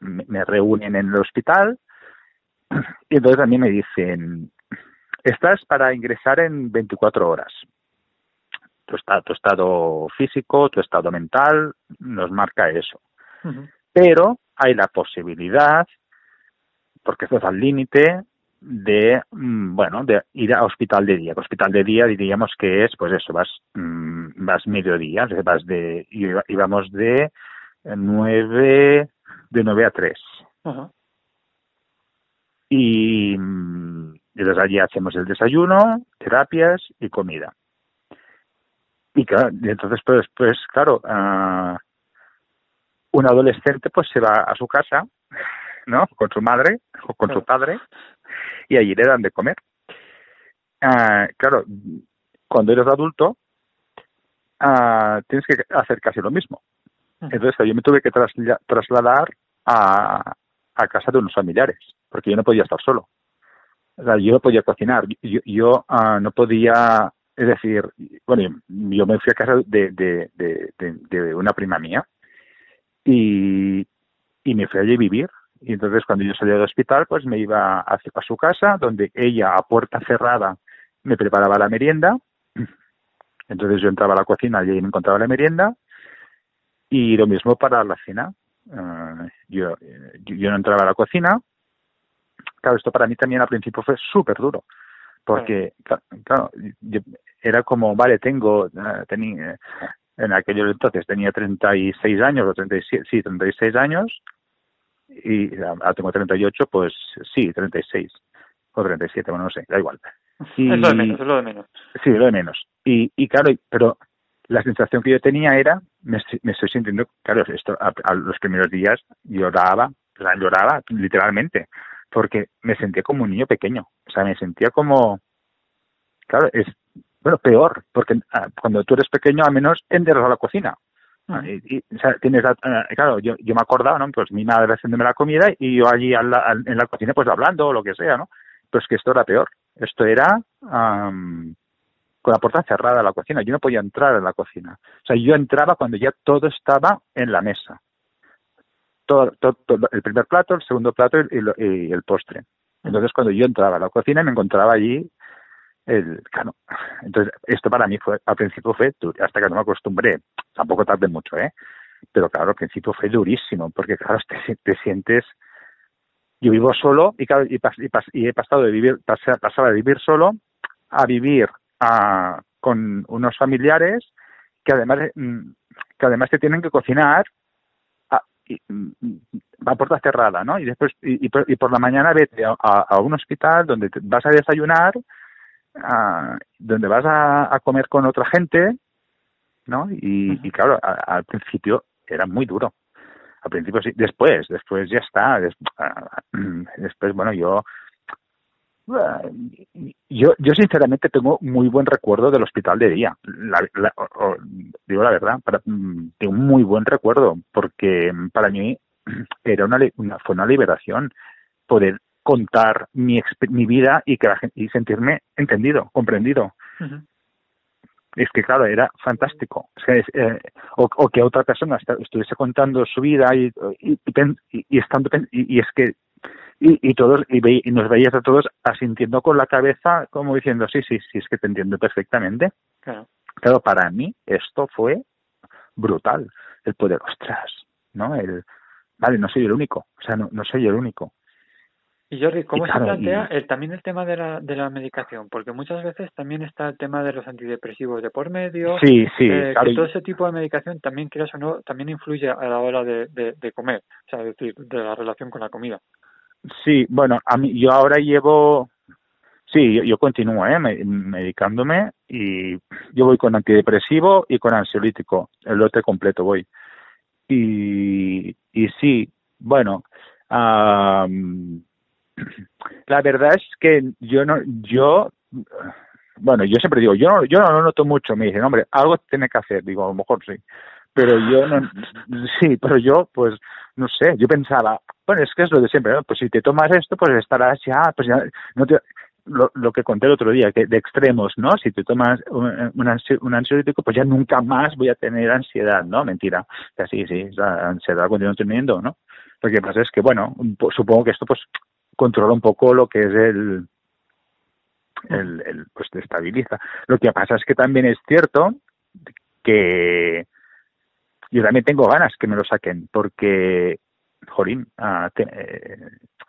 me reúnen en el hospital y entonces a mí me dicen, estás para ingresar en 24 horas. Tu estado, tu estado físico, tu estado mental nos marca eso. Pero hay la posibilidad, porque esto es al límite, de, mm, bueno, de ir a hospital de día. Hospital de día diríamos que es, pues eso, vas, mm, vas mediodía, vas de, íbamos de nueve de 9 a 3. Y, desde allí hacemos el desayuno, terapias y comida. Y claro, entonces pues, pues claro, uh, un adolescente pues se va a su casa, ¿no? Con su madre o con su padre y allí le dan de comer. Uh, claro, cuando eres adulto uh, tienes que hacer casi lo mismo. Entonces yo me tuve que trasladar a, a casa de unos familiares, porque yo no podía estar solo. O sea, yo no podía cocinar, yo, yo uh, no podía, es decir, bueno, yo me fui a casa de, de, de, de, una prima mía y, y me fui allí a vivir. Y entonces cuando yo salía del hospital, pues me iba a, a su casa, donde ella a puerta cerrada me preparaba la merienda. Entonces yo entraba a la cocina y ahí me encontraba la merienda. Y lo mismo para la cena. Uh, yo, yo no entraba a la cocina. Claro, esto para mí también al principio fue súper duro, porque, claro, era como, vale, tengo, uh, tenía, en aquellos entonces tenía 36 años, o 37, sí, 36 años, y ahora tengo 38, pues sí, 36, o 37, bueno, no sé, da igual. Y, es lo de menos, es lo de menos. Sí, lo de menos. Y, y claro, pero la sensación que yo tenía era, me, me estoy sintiendo, claro, esto a, los primeros días lloraba, lloraba literalmente, porque me sentía como un niño pequeño, o sea, me sentía como, claro, es, bueno, peor, porque ah, cuando tú eres pequeño al menos entras a la cocina. Y, o sea, tienes, ah, claro, yo, yo me acordaba, ¿no? Pues mi madre haciéndome la comida y yo allí en la cocina pues hablando o lo que sea, ¿no? Pues que esto era peor. Esto era, con la puerta cerrada a la cocina. Yo no podía entrar en la cocina. O sea, yo entraba cuando ya todo estaba en la mesa. Todo, todo, el primer plato, el segundo plato y, el postre. Entonces, cuando yo entraba a la cocina, me encontraba allí el claro. Entonces, esto para mí fue, al principio fue, hasta que no me acostumbré, tampoco tardé mucho, ¿eh? Pero claro, al principio fue durísimo, porque claro, te, te sientes, yo vivo solo y, y, y, he pasado de vivir, pasaba de vivir solo a vivir con unos familiares que además mm, que además te tienen que cocinar a, y, mm, a puerta cerrada, ¿no? Y después y, por, la mañana vete a, un hospital donde vas a desayunar, donde vas a, comer con otra gente, ¿no? Y, claro, al principio era muy duro. Al principio sí, después, después ya está. después, bueno, yo yo, yo sinceramente tengo muy buen recuerdo del hospital de día. digo la verdad, para, tengo un muy buen recuerdo porque para mí era una, fue una liberación poder contar mi, mi vida y que y sentirme entendido, comprendido. Es que claro, era fantástico. Eh, o, que otra persona estuviese contando su vida y, y, y estando y, es que y, todos y, nos veías a todos asintiendo con la cabeza como diciendo sí sí sí es que te entiendo perfectamente claro, claro para mí esto fue brutal. El poder ostras no el vale no soy el único. O sea no, no soy el único Y Jordi, ¿cómo se plantea el, también el tema de la, de la medicación? Porque muchas veces también está el tema de los antidepresivos de por medio. Sí, sí. Eh, que todo ese tipo de medicación también, quieras o no, también influye a la hora de, de, comer, o sea, es decir, de la relación con la comida. Sí, bueno, a mí, yo ahora llevo, sí, yo, continúo, ¿eh? medicándome y yo voy con antidepresivo y con ansiolítico, el lote completo voy. Y, y sí, bueno, la verdad es que yo no, yo, bueno, yo siempre digo, yo no, yo no lo noto mucho, me dicen, hombre, algo tiene que hacer, digo, a lo mejor sí, pero yo no, sí, pero yo, pues, no sé, yo pensaba, bueno, es que es lo de siempre, ¿no? pues si te tomas esto, pues estarás ya, pues ya, no te, lo, que conté el otro día, que de extremos, ¿no? Si te tomas un, un, ansiolítico, pues ya nunca más voy a tener ansiedad, ¿no? Mentira. sí, sí, la ansiedad continúa teniendo, ¿no? Lo que pasa es que, bueno, supongo que esto, pues, controla un poco lo que es el, el, pues te estabiliza. Lo que pasa es que también es cierto que yo también tengo ganas que me lo saquen porque jolín ah, eh,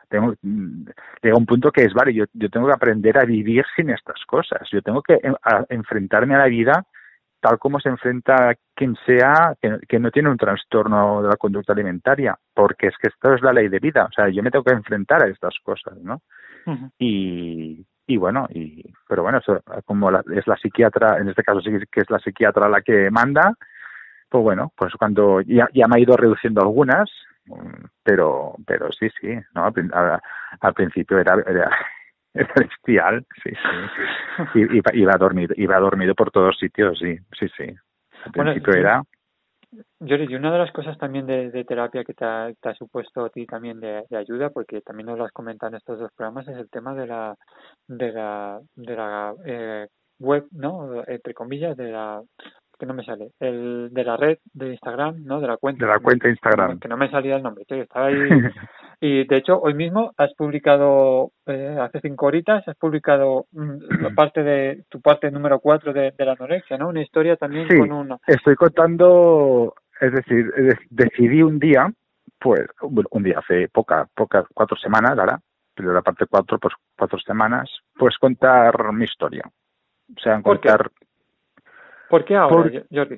tengo llega un punto que es vale yo, yo tengo que aprender a vivir sin estas cosas yo tengo que eh, enfrentarme a la vida tal como se enfrenta quien sea que, no tiene un trastorno de la conducta alimentaria, porque es que esto es la ley de vida, o sea, yo me tengo que enfrentar a estas cosas, ¿no? y, y bueno, y pero bueno, eso, como es la psiquiatra, en este caso sí que es la psiquiatra la que manda, pues bueno, pues cuando ya, ya me ha ido reduciendo algunas, pero pero sí, sí, ¿no? Al, principio era, era bestial, sí, sí. Y, iba dormido, iba dormido por todos sitios, sí, sí, sí. Al principio era... y una de las cosas también de, terapia que te ha, supuesto a ti también de, ayuda, porque también nos lo has comentado en estos dos programas, es el tema de la de la de la eh, web, ¿no? Entre comillas, de la que no me sale, el de la red de Instagram, ¿no? De la cuenta. De la cuenta Instagram. Que no me salía el nombre, estaba ahí. y de hecho, hoy mismo has publicado, eh, hace cinco horitas, has publicado mm, parte de tu parte número cuatro de, la anorexia, ¿no? Una historia también con una. Estoy contando, es decir, decidí un día, pues, un día hace poca, pocas, cuatro semanas, ahora, pero la parte cuatro, pues cuatro semanas, pues contar mi historia. O sea, contar ¿Por qué ahora, Jordi?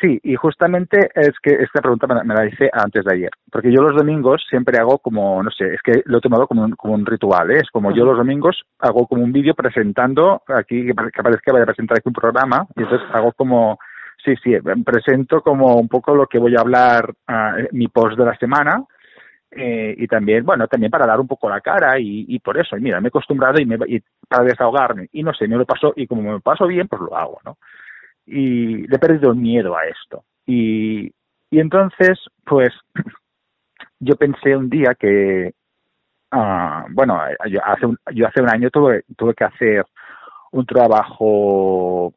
sí, y justamente es que esta pregunta me la, hice antes de ayer, porque yo los domingos siempre hago como, no sé, es que lo he tomado como un, como un ritual, ¿eh? es como yo los domingos hago como un vídeo presentando, aquí que, parece que vaya a presentar aquí un programa, y entonces hago como, sí, sí, presento como un poco lo que voy a hablar, uh, mi post de la semana, eh, y también, bueno, también para dar un poco la cara y, y por eso, y mira, me he acostumbrado y, me, y para desahogarme, y no sé, me lo paso, y como me paso bien, pues lo hago, ¿no? Y le he perdido el miedo a esto. Y, y entonces, pues, yo pensé un día que, uh, bueno, yo hace, un, yo hace un año tuve, tuve que hacer un trabajo,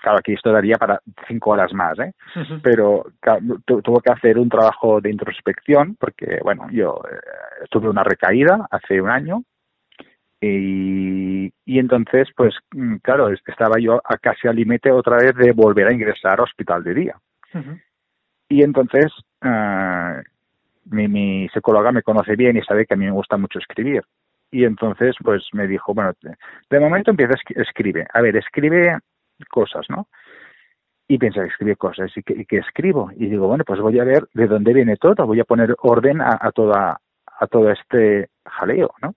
claro, aquí esto daría para cinco horas más, ¿eh? Pero tuve que hacer un trabajo de introspección porque, bueno, yo eh, tuve una recaída hace un año y, y entonces, pues mm, claro, estaba yo a casi al límite otra vez de volver a ingresar a hospital de día. Y entonces, uh, mi, mi psicóloga me conoce bien y sabe que a mí me gusta mucho escribir. Y entonces, pues me dijo, bueno, de momento empieza a escribe. A ver, escribe cosas, ¿no? Y pensé, escribe cosas. ¿Y qué, escribo? Y digo, bueno, pues voy a ver de dónde viene todo. Voy a poner orden a, a toda a todo este jaleo, ¿no?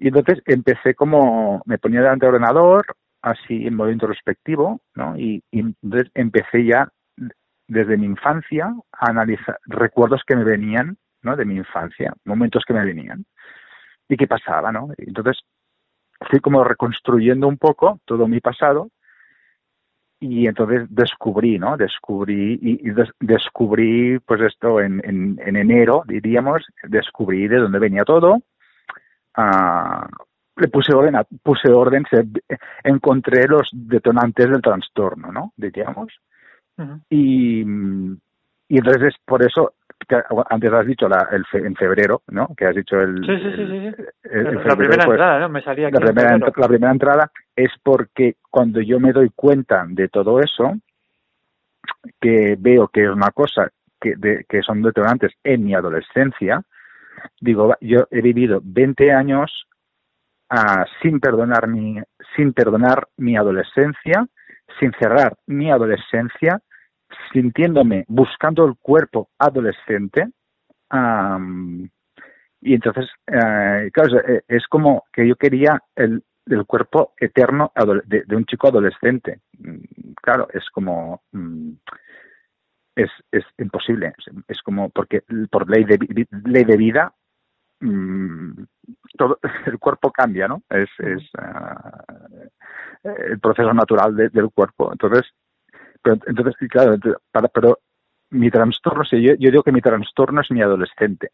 Y entonces empecé como, me ponía delante del ordenador, así en modo introspectivo, ¿no? Y, entonces empecé ya desde mi infancia a analizar recuerdos que me venían, ¿no? De mi infancia, momentos que me venían y qué pasaba, ¿no? Entonces fui como reconstruyendo un poco todo mi pasado y entonces descubrí, ¿no? Descubrí y, descubrí, pues esto en, en, en enero, diríamos, descubrí de dónde venía todo, le puse orden, puse orden, se, encontré los detonantes del trastorno, ¿no? Diríamos. y, y entonces por eso que antes has dicho la, el en febrero, ¿no? Que has dicho el... Sí, sí, sí. la primera pues, entrada, ¿no? Me salía aquí la, primera, la primera entrada es porque cuando yo me doy cuenta de todo eso, que veo que es una cosa que, de, que son detonantes en mi adolescencia, digo, yo he vivido 20 años uh, sin perdonar mi, sin perdonar mi adolescencia, sin cerrar mi adolescencia, sintiéndome, buscando el cuerpo adolescente, um, y entonces, eh, claro, es como que yo quería el, el cuerpo eterno de, un chico adolescente. Mm, claro, es como... Es, es imposible. Es como porque por ley de, ley de vida mm, todo el cuerpo cambia, ¿no? Es, es uh, el proceso natural de, del cuerpo. Entonces, pero, entonces claro, para, pero mi trastorno, yo, yo digo que mi trastorno es mi adolescente.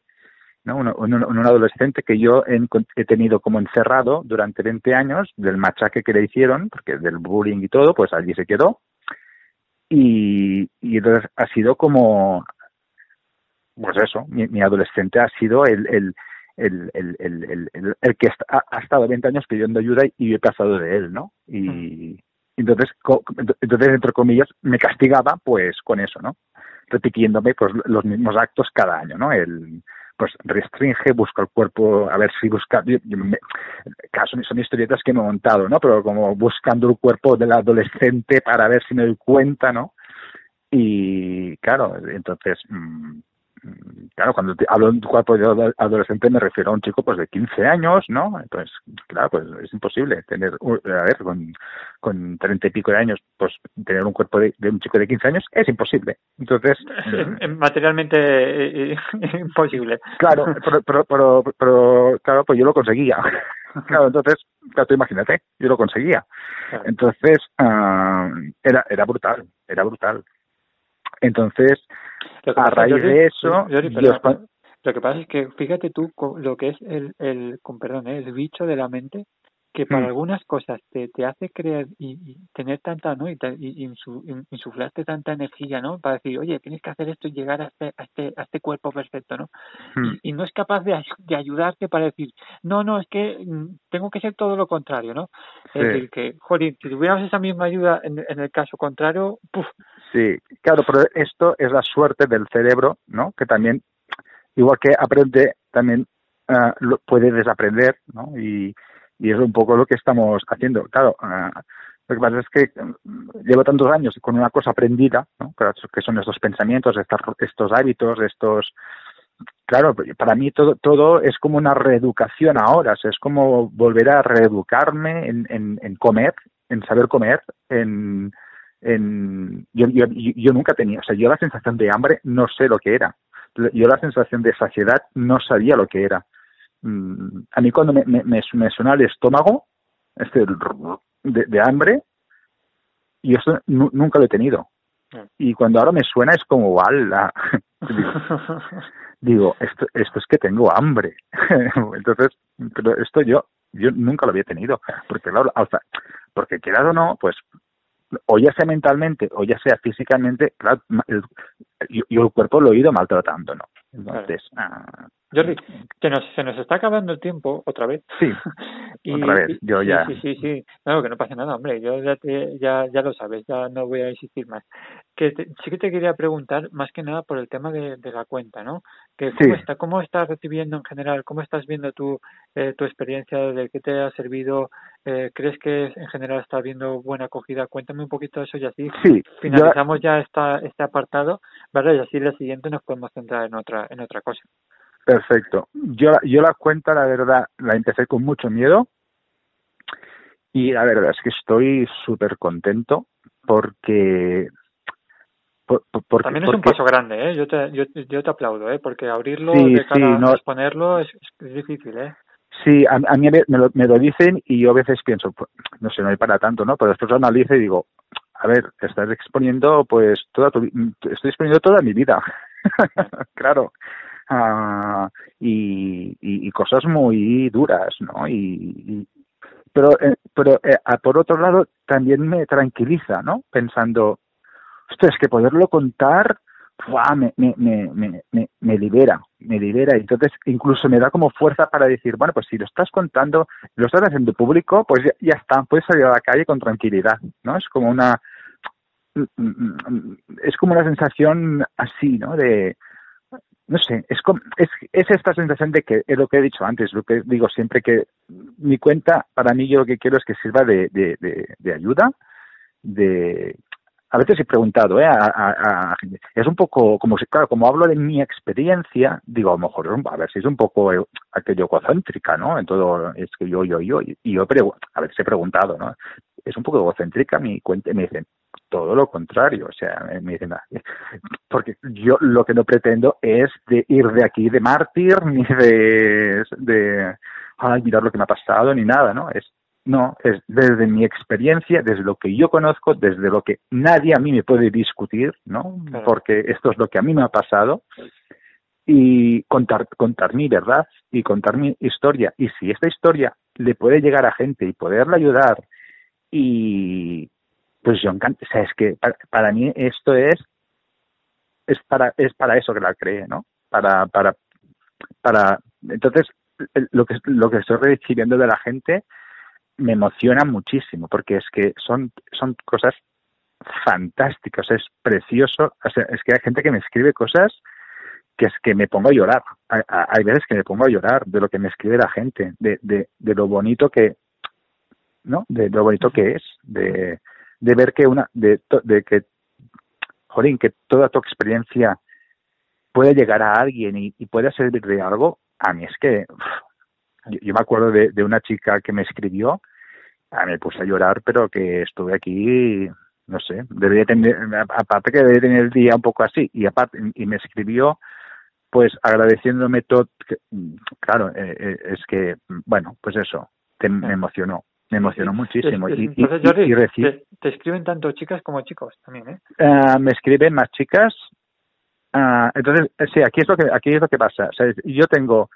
¿no? Un, un, un, adolescente que yo he, he, tenido como encerrado durante 20 años del machaque que le hicieron, porque del bullying y todo, pues allí se quedó. Y, y entonces ha sido como, pues eso, mi, mi adolescente ha sido el, el, el, el, el, que ha, ha, estado 20 años pidiendo ayuda y he pasado de él, ¿no? Y mm. entonces, entonces, entre comillas, me castigaba pues con eso, ¿no? Repitiéndome pues los mismos actos cada año, ¿no? El, pues restringe, busca el cuerpo, a ver si busca, yo, yo me, son, son historietas que me he montado, ¿no? Pero como buscando el cuerpo del adolescente para ver si me doy cuenta, ¿no? Y claro, entonces, mmm, claro, cuando hablo de un cuerpo de adolescente me refiero a un chico pues de 15 años, ¿no? Entonces, claro, pues es imposible tener, a ver, con, con 30 y pico de años, pues tener un cuerpo de, de un chico de 15 años es imposible. Entonces... Materialmente eh, eh, imposible. Claro, pero, pero, pero, pero, claro, pues yo lo conseguía. Claro, entonces, claro, tú imagínate, yo lo conseguía. Entonces, uh, era, era brutal, era brutal. Entonces, a raíz de eso, Dios, lo que pasa es que fíjate tú lo que es el, el con perdón, ¿eh? el bicho de la mente que para mm. algunas cosas te, te hace creer y, y tener tanta, ¿no? Y, y, insuflarte tanta energía, ¿no? Para decir, oye, tienes que hacer esto y llegar a este, a este, a este cuerpo perfecto, ¿no? Mm. Y, no es capaz de, de ayudarte para decir, no, no, es que mm, tengo que ser todo lo contrario, ¿no? Sí. Es decir, que, joder, si tuviéramos esa misma ayuda en, en el caso contrario, ¡puf! Sí, claro, pero esto es la suerte del cerebro, ¿no? Que también, igual que aprende, también uh, puede desaprender, ¿no? Y, y es un poco lo que estamos haciendo. Claro, uh, lo que pasa es que llevo tantos años con una cosa aprendida, ¿no? que son estos pensamientos, estos, estos hábitos, estos... Claro, para mí todo, todo es como una reeducación ahora, es como volver a reeducarme en, en, en comer, en saber comer, en, en yo, yo, yo nunca tenía, o sea, yo la sensación de hambre no sé lo que era. Yo la sensación de saciedad no sabía lo que era. Mm, a mí cuando me, me, me suena el estómago, este de, de hambre, y eso nunca lo he tenido. Y cuando ahora me suena es como, ¡wala! digo, digo, esto, esto es que tengo hambre. Entonces, pero esto yo, yo nunca lo había tenido. Porque, claro, porque quieras o no, pues o ya sea mentalmente o ya sea físicamente, claro, el, yo, el cuerpo lo he ido maltratando, ¿no? Entonces, claro. ah, Jordi, que nos, se nos está acabando el tiempo otra vez. Sí, y, otra vez, yo sí, ya. Sí, sí, sí, no, que no pasa nada, hombre, yo ya, te, ya, ya lo sabes, ya no voy a insistir más. Que te, sí que te quería preguntar, más que nada por el tema de, de la cuenta, ¿no? Que cómo, sí. está, ¿Cómo estás recibiendo en general, cómo estás viendo tú eh, tu experiencia, de qué te ha servido? Eh, ¿Crees que en general está viendo buena acogida? Cuéntame un poquito de eso y así sí, finalizamos ya, ya esta, este apartado, ¿verdad? Y así la siguiente nos podemos centrar en otra, en otra cosa. Perfecto. Yo, yo la cuenta, la verdad, la empecé con mucho miedo y la verdad es que estoy súper contento porque por, por, También es porque, un paso grande, ¿eh? Yo te, yo, yo te aplaudo, ¿eh? Porque abrirlo sí, de cara sí, no, a exponerlo es, es, difícil, ¿eh? Sí, a, a mí me, me, lo, me, lo, dicen y yo a veces pienso, pues, no sé, no hay para tanto, ¿no? Pero después lo analizo y digo, a ver, estás exponiendo, pues, toda tu, estoy exponiendo toda mi vida. claro, uh, y, y, y, cosas muy duras, ¿no? Y, y pero eh, pero eh, por otro lado también me tranquiliza, ¿no? Pensando, es que poderlo contar me, me, me, me, me libera, me libera. Entonces, incluso me da como fuerza para decir, bueno, pues si lo estás contando, lo estás haciendo público, pues ya, está, puedes salir a la calle con tranquilidad, ¿no? Es como una, es como una sensación así, ¿no? De, no sé, es, es, es esta sensación de que es lo que he dicho antes, lo que digo siempre que mi cuenta, para mí yo lo que quiero es que sirva de, de, de ayuda, de a veces he preguntado, ¿eh? A, es un poco, como si, claro, como hablo de mi experiencia, digo, a lo mejor, a ver si es un poco eh, aquello egocéntrica, ¿no? En todo, es que yo, yo, yo, y yo, a ver, se he preguntado, ¿no? Es un poco egocéntrica mi cuenta, me dicen, todo lo contrario, o sea, me dicen, porque yo lo que no pretendo es de ir de aquí de mártir, ni de, de, ay, mirar lo que me ha pasado, ni nada, ¿no? Es no, es desde mi experiencia, desde lo que yo conozco, desde lo que nadie a mí me puede discutir, ¿no? Porque esto es lo que a mí me ha pasado y contar, contar mi verdad y contar mi historia. Y si esta historia le puede llegar a gente y poderla ayudar y pues yo encanto, o sea, es que para, mí esto es es para es para eso que la cree, ¿no? Para para para entonces lo que lo que estoy recibiendo de la gente me emociona muchísimo porque es que son, son cosas fantásticas, es precioso. es que hay gente que me escribe cosas que es que me pongo a llorar. Hay, veces que me pongo a llorar de lo que me escribe la gente, de, de, de lo bonito que, ¿no? De lo bonito que es, de, de ver que una, de, de que, jolín, que toda tu experiencia puede llegar a alguien y, y puede servir de algo, a mí es que yo, me acuerdo de, de, una chica que me escribió, a mí me puse a llorar, pero que estuve aquí, no sé, debería tener, aparte que debería tener el día un poco así, y aparte, y me escribió, pues agradeciéndome todo, claro, eh, eh, es que, bueno, pues eso, me emocionó, me emocionó muchísimo. y, Entonces, te, escriben tanto chicas como chicos también, ¿eh? Uh, me escriben más chicas. Uh, entonces, sí, aquí es lo que aquí es lo que pasa. O sea, yo tengo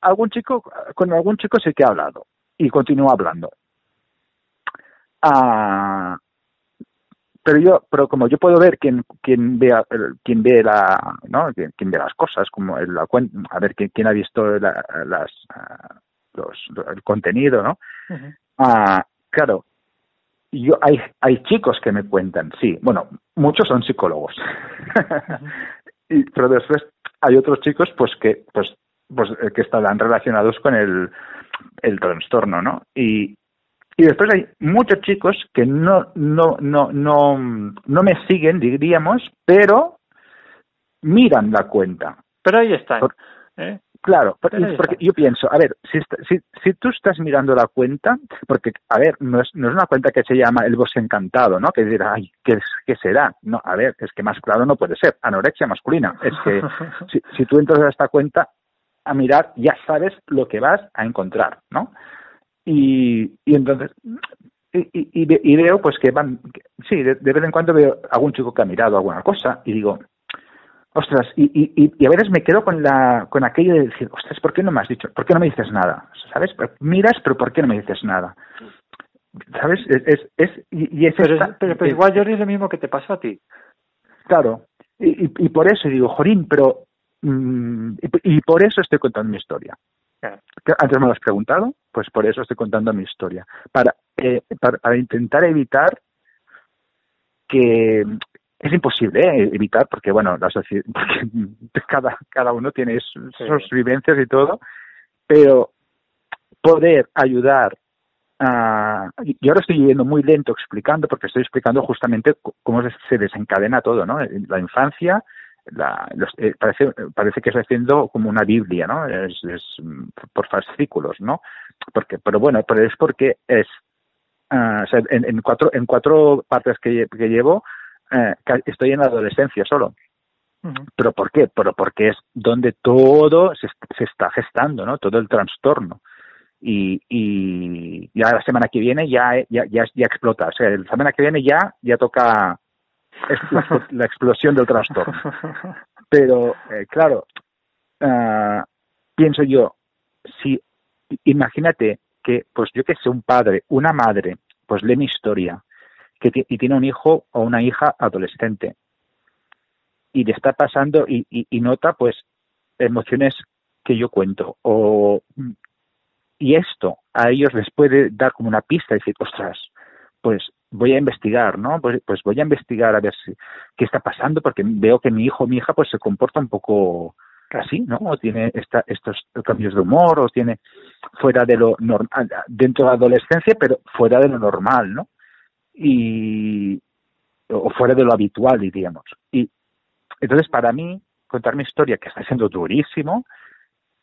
algún chico, con algún chico sí que he hablado y continúo hablando. Ah, pero yo, pero como yo puedo ver quién, quién ve, quién ve la, ¿no? Quién, ve las cosas, como el, la, a ver quién, quién ha visto la, las, los, el contenido, ¿no? ah, claro, yo hay, hay chicos que me cuentan, sí, bueno, muchos son psicólogos, y, pero después hay otros chicos, pues que, pues pues, eh, que estarán relacionados con el, el trastorno, ¿no? Y, y después hay muchos chicos que no, no, no, no, no me siguen, diríamos, pero miran la cuenta. Pero ahí están. ¿eh? Claro, porque yo pienso, a ver, si, si, si, tú estás mirando la cuenta, porque, a ver, no es, no es una cuenta que se llama El Bosque Encantado, ¿no? Que dirá, ay, ¿qué, ¿qué será? No, a ver, es que más claro no puede ser, anorexia masculina. Es que si, si tú entras a esta cuenta, a mirar, ya sabes lo que vas a encontrar, ¿no? Y, y entonces, y, y, veo pues que van, sí, de, vez en cuando veo algún chico que ha mirado alguna cosa y digo, ostras, y, y, y a veces me quedo con la con aquello de decir, ostras, ¿por qué no me has dicho? ¿Por qué no me dices nada? ¿Sabes? Miras, pero ¿por qué no me dices nada? ¿Sabes? Es, es, y, es pero, pero, pero, igual, Jordi, es lo mismo que te pasó a ti. Claro, y, y, por eso digo, Jorín, pero y, por eso estoy contando mi historia. Antes me lo has preguntado, pues por eso estoy contando mi historia. Para, eh, para, intentar evitar que es imposible ¿eh? evitar porque bueno la sociedad cada cada uno tiene sus, vivencias y todo pero poder ayudar a, y ahora estoy yendo muy lento explicando porque estoy explicando justamente cómo se desencadena todo no la infancia la, eh, parece, parece que está haciendo como una Biblia, ¿no? Es, es, por fascículos, ¿no? Porque, pero bueno, pero es porque es, uh, o sea, en, en, cuatro, en cuatro partes que, que llevo, uh, estoy en la adolescencia solo. ¿Pero por qué? Pero porque es donde todo se, se está gestando, ¿no? Todo el trastorno. Y, y ya la semana que viene ya, ya, ya, ya explota. O sea, la semana que viene ya, ya toca la, explosión del trastorno. Pero, eh, claro, uh, pienso yo, si imagínate que, pues yo que sé, un padre, una madre, pues lee mi historia que y tiene un hijo o una hija adolescente y le está pasando y, y, y nota, pues, emociones que yo cuento o y esto a ellos les puede dar como una pista y decir, ostras, pues voy a investigar, ¿no? Pues, pues voy a investigar a ver si, qué está pasando, porque veo que mi hijo o mi hija pues se comporta un poco así, ¿no? O tiene esta, estos cambios de humor, o tiene fuera de lo normal, dentro de la adolescencia, pero fuera de lo normal, ¿no? Y, o fuera de lo habitual, diríamos. Y entonces, para mí, contar mi historia, que está siendo durísimo,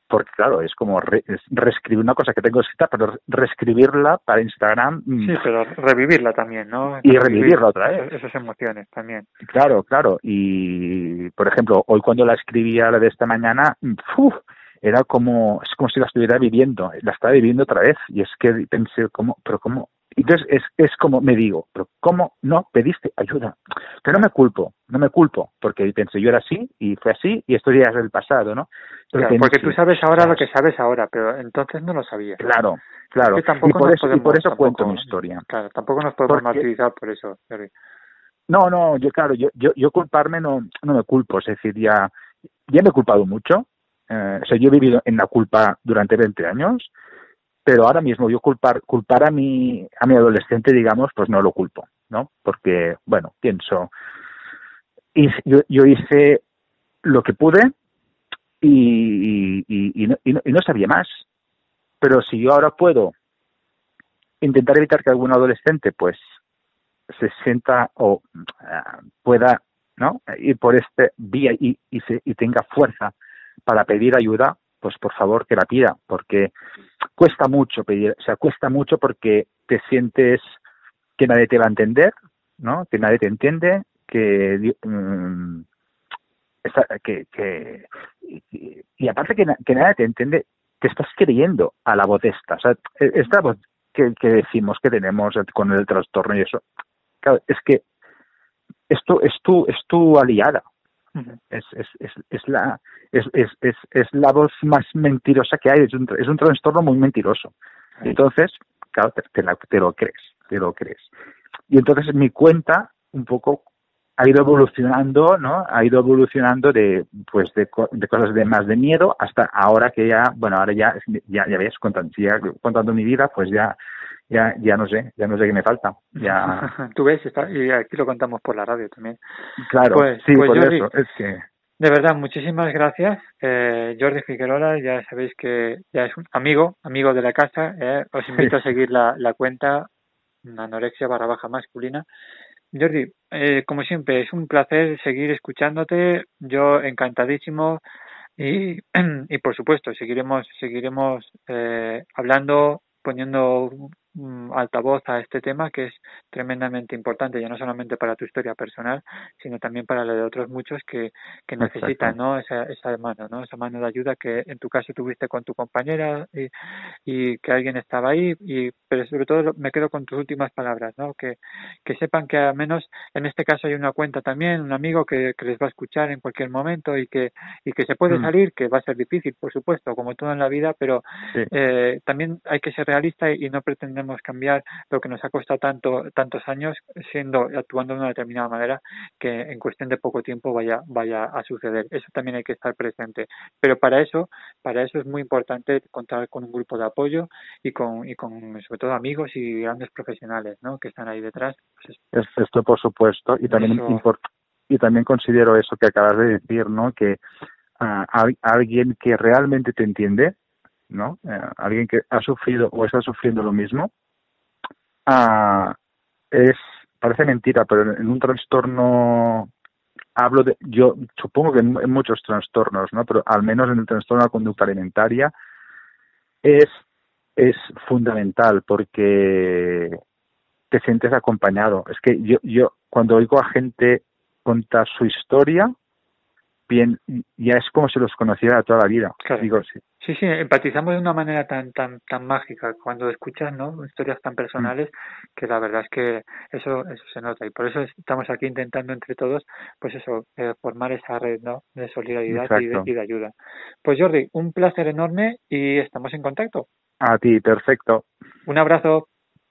porque claro, es como reescribir una cosa que tengo escrita, pero reescribirla para Instagram. Mm. Sí, pero revivirla también, ¿no? Y revivirla otra vez. Esas emociones también. Claro, claro. Y, por ejemplo, hoy cuando la escribía la de esta mañana, uf, era como, es como si la estuviera viviendo, la estaba viviendo otra vez. Y es que pensé, ¿cómo, pero cómo, entonces es, es como me digo, pero ¿cómo no pediste ayuda? Que no me culpo, no me culpo, porque pensé yo era así y fue así y esto ya es el pasado, ¿no? porque tú sabes ahora lo que sabes ahora, pero entonces no lo sabías. Claro, claro. y por eso, y por eso cuento mi historia. Claro, tampoco nos podemos martirizar por eso. No, no, yo claro, yo, yo, yo culparme no, no me culpo, es decir, ya, ya me he culpado mucho, eh, o sea, yo he vivido en la culpa durante 20 años, pero ahora mismo yo culpar culpar a mi a mi adolescente digamos pues no lo culpo no porque bueno pienso yo, yo hice lo que pude y, y, y, no, y, no, sabía más. Pero si yo ahora puedo intentar evitar que algún adolescente pues se sienta o uh, pueda no ir por este vía y, y, se, y tenga fuerza para pedir ayuda pues por favor que la pida, porque cuesta mucho pedir, o sea, cuesta mucho porque te sientes que nadie te va a entender, ¿no? Que nadie te entiende, que mm, que, y, aparte que, que, nadie te entiende, te estás creyendo a la voz esta, o sea, e, esta voz que, que decimos que tenemos con el trastorno y eso, claro, es que esto es tu, es tu aliada, es, es, es, es, la, es, es, es, es, la voz más mentirosa que hay, es un, es un trastorno muy mentiroso. Entonces, claro, te, te, lo crees, te lo crees. Y entonces mi cuenta un poco ha ido evolucionando, ¿no? Ha ido evolucionando de, pues, de, de cosas de más de miedo hasta ahora que ya, bueno, ahora ya, ya, ya ves, contando, ya, contando mi vida, pues ya ya, ya no sé, ya no sé qué me falta. Ya... Tú ves, está, y aquí lo contamos por la radio también. Claro, pues, sí, pues por eso, es que... De verdad, muchísimas gracias. Eh, Jordi Figueroa, ya sabéis que ya es un amigo, amigo de la casa. Eh. Os invito a seguir la, la cuenta anorexia barra baja masculina. Jordi, eh, como siempre, es un placer seguir escuchándote. Yo encantadísimo. Y, y por supuesto, seguiremos, seguiremos eh, hablando, poniendo altavoz a este tema que es tremendamente importante ya no solamente para tu historia personal sino también para la de otros muchos que, que necesitan no esa, esa mano no esa mano de ayuda que en tu caso tuviste con tu compañera y, y que alguien estaba ahí y pero sobre todo me quedo con tus últimas palabras no que, que sepan que al menos en este caso hay una cuenta también un amigo que, que les va a escuchar en cualquier momento y que y que se puede mm. salir que va a ser difícil por supuesto como todo en la vida pero eh, también hay que ser realista y, y no pretender cambiar lo que nos ha costado tanto, tantos años siendo, actuando de una determinada manera que en cuestión de poco tiempo vaya, vaya a suceder. Eso también hay que estar presente. Pero para eso, para eso es muy importante contar con un grupo de apoyo y con, y con sobre todo amigos y grandes profesionales, ¿no? Que están ahí detrás. Pues Esto por supuesto y también y también considero eso que acabas de decir, ¿no? Que uh, alguien que realmente te entiende, ¿no? Eh, alguien que ha sufrido o está sufriendo lo mismo, ah, es parece mentira, pero en un trastorno hablo de yo supongo que en, muchos trastornos, ¿no? Pero al menos en el trastorno de la conducta alimentaria es es fundamental porque te sientes acompañado. Es que yo yo cuando oigo a gente contar su historia bien, ya es como si los conociera toda la vida. Digo, sí. sí, sí, empatizamos de una manera tan tan tan mágica cuando escuchas, ¿no? Historias tan personales que la verdad es que eso eso se nota y por eso estamos aquí intentando entre todos, pues eso, eh, formar esa red, ¿no? De solidaridad y de, y de ayuda. Pues Jordi, un placer enorme y estamos en contacto. A ti, perfecto. Un abrazo.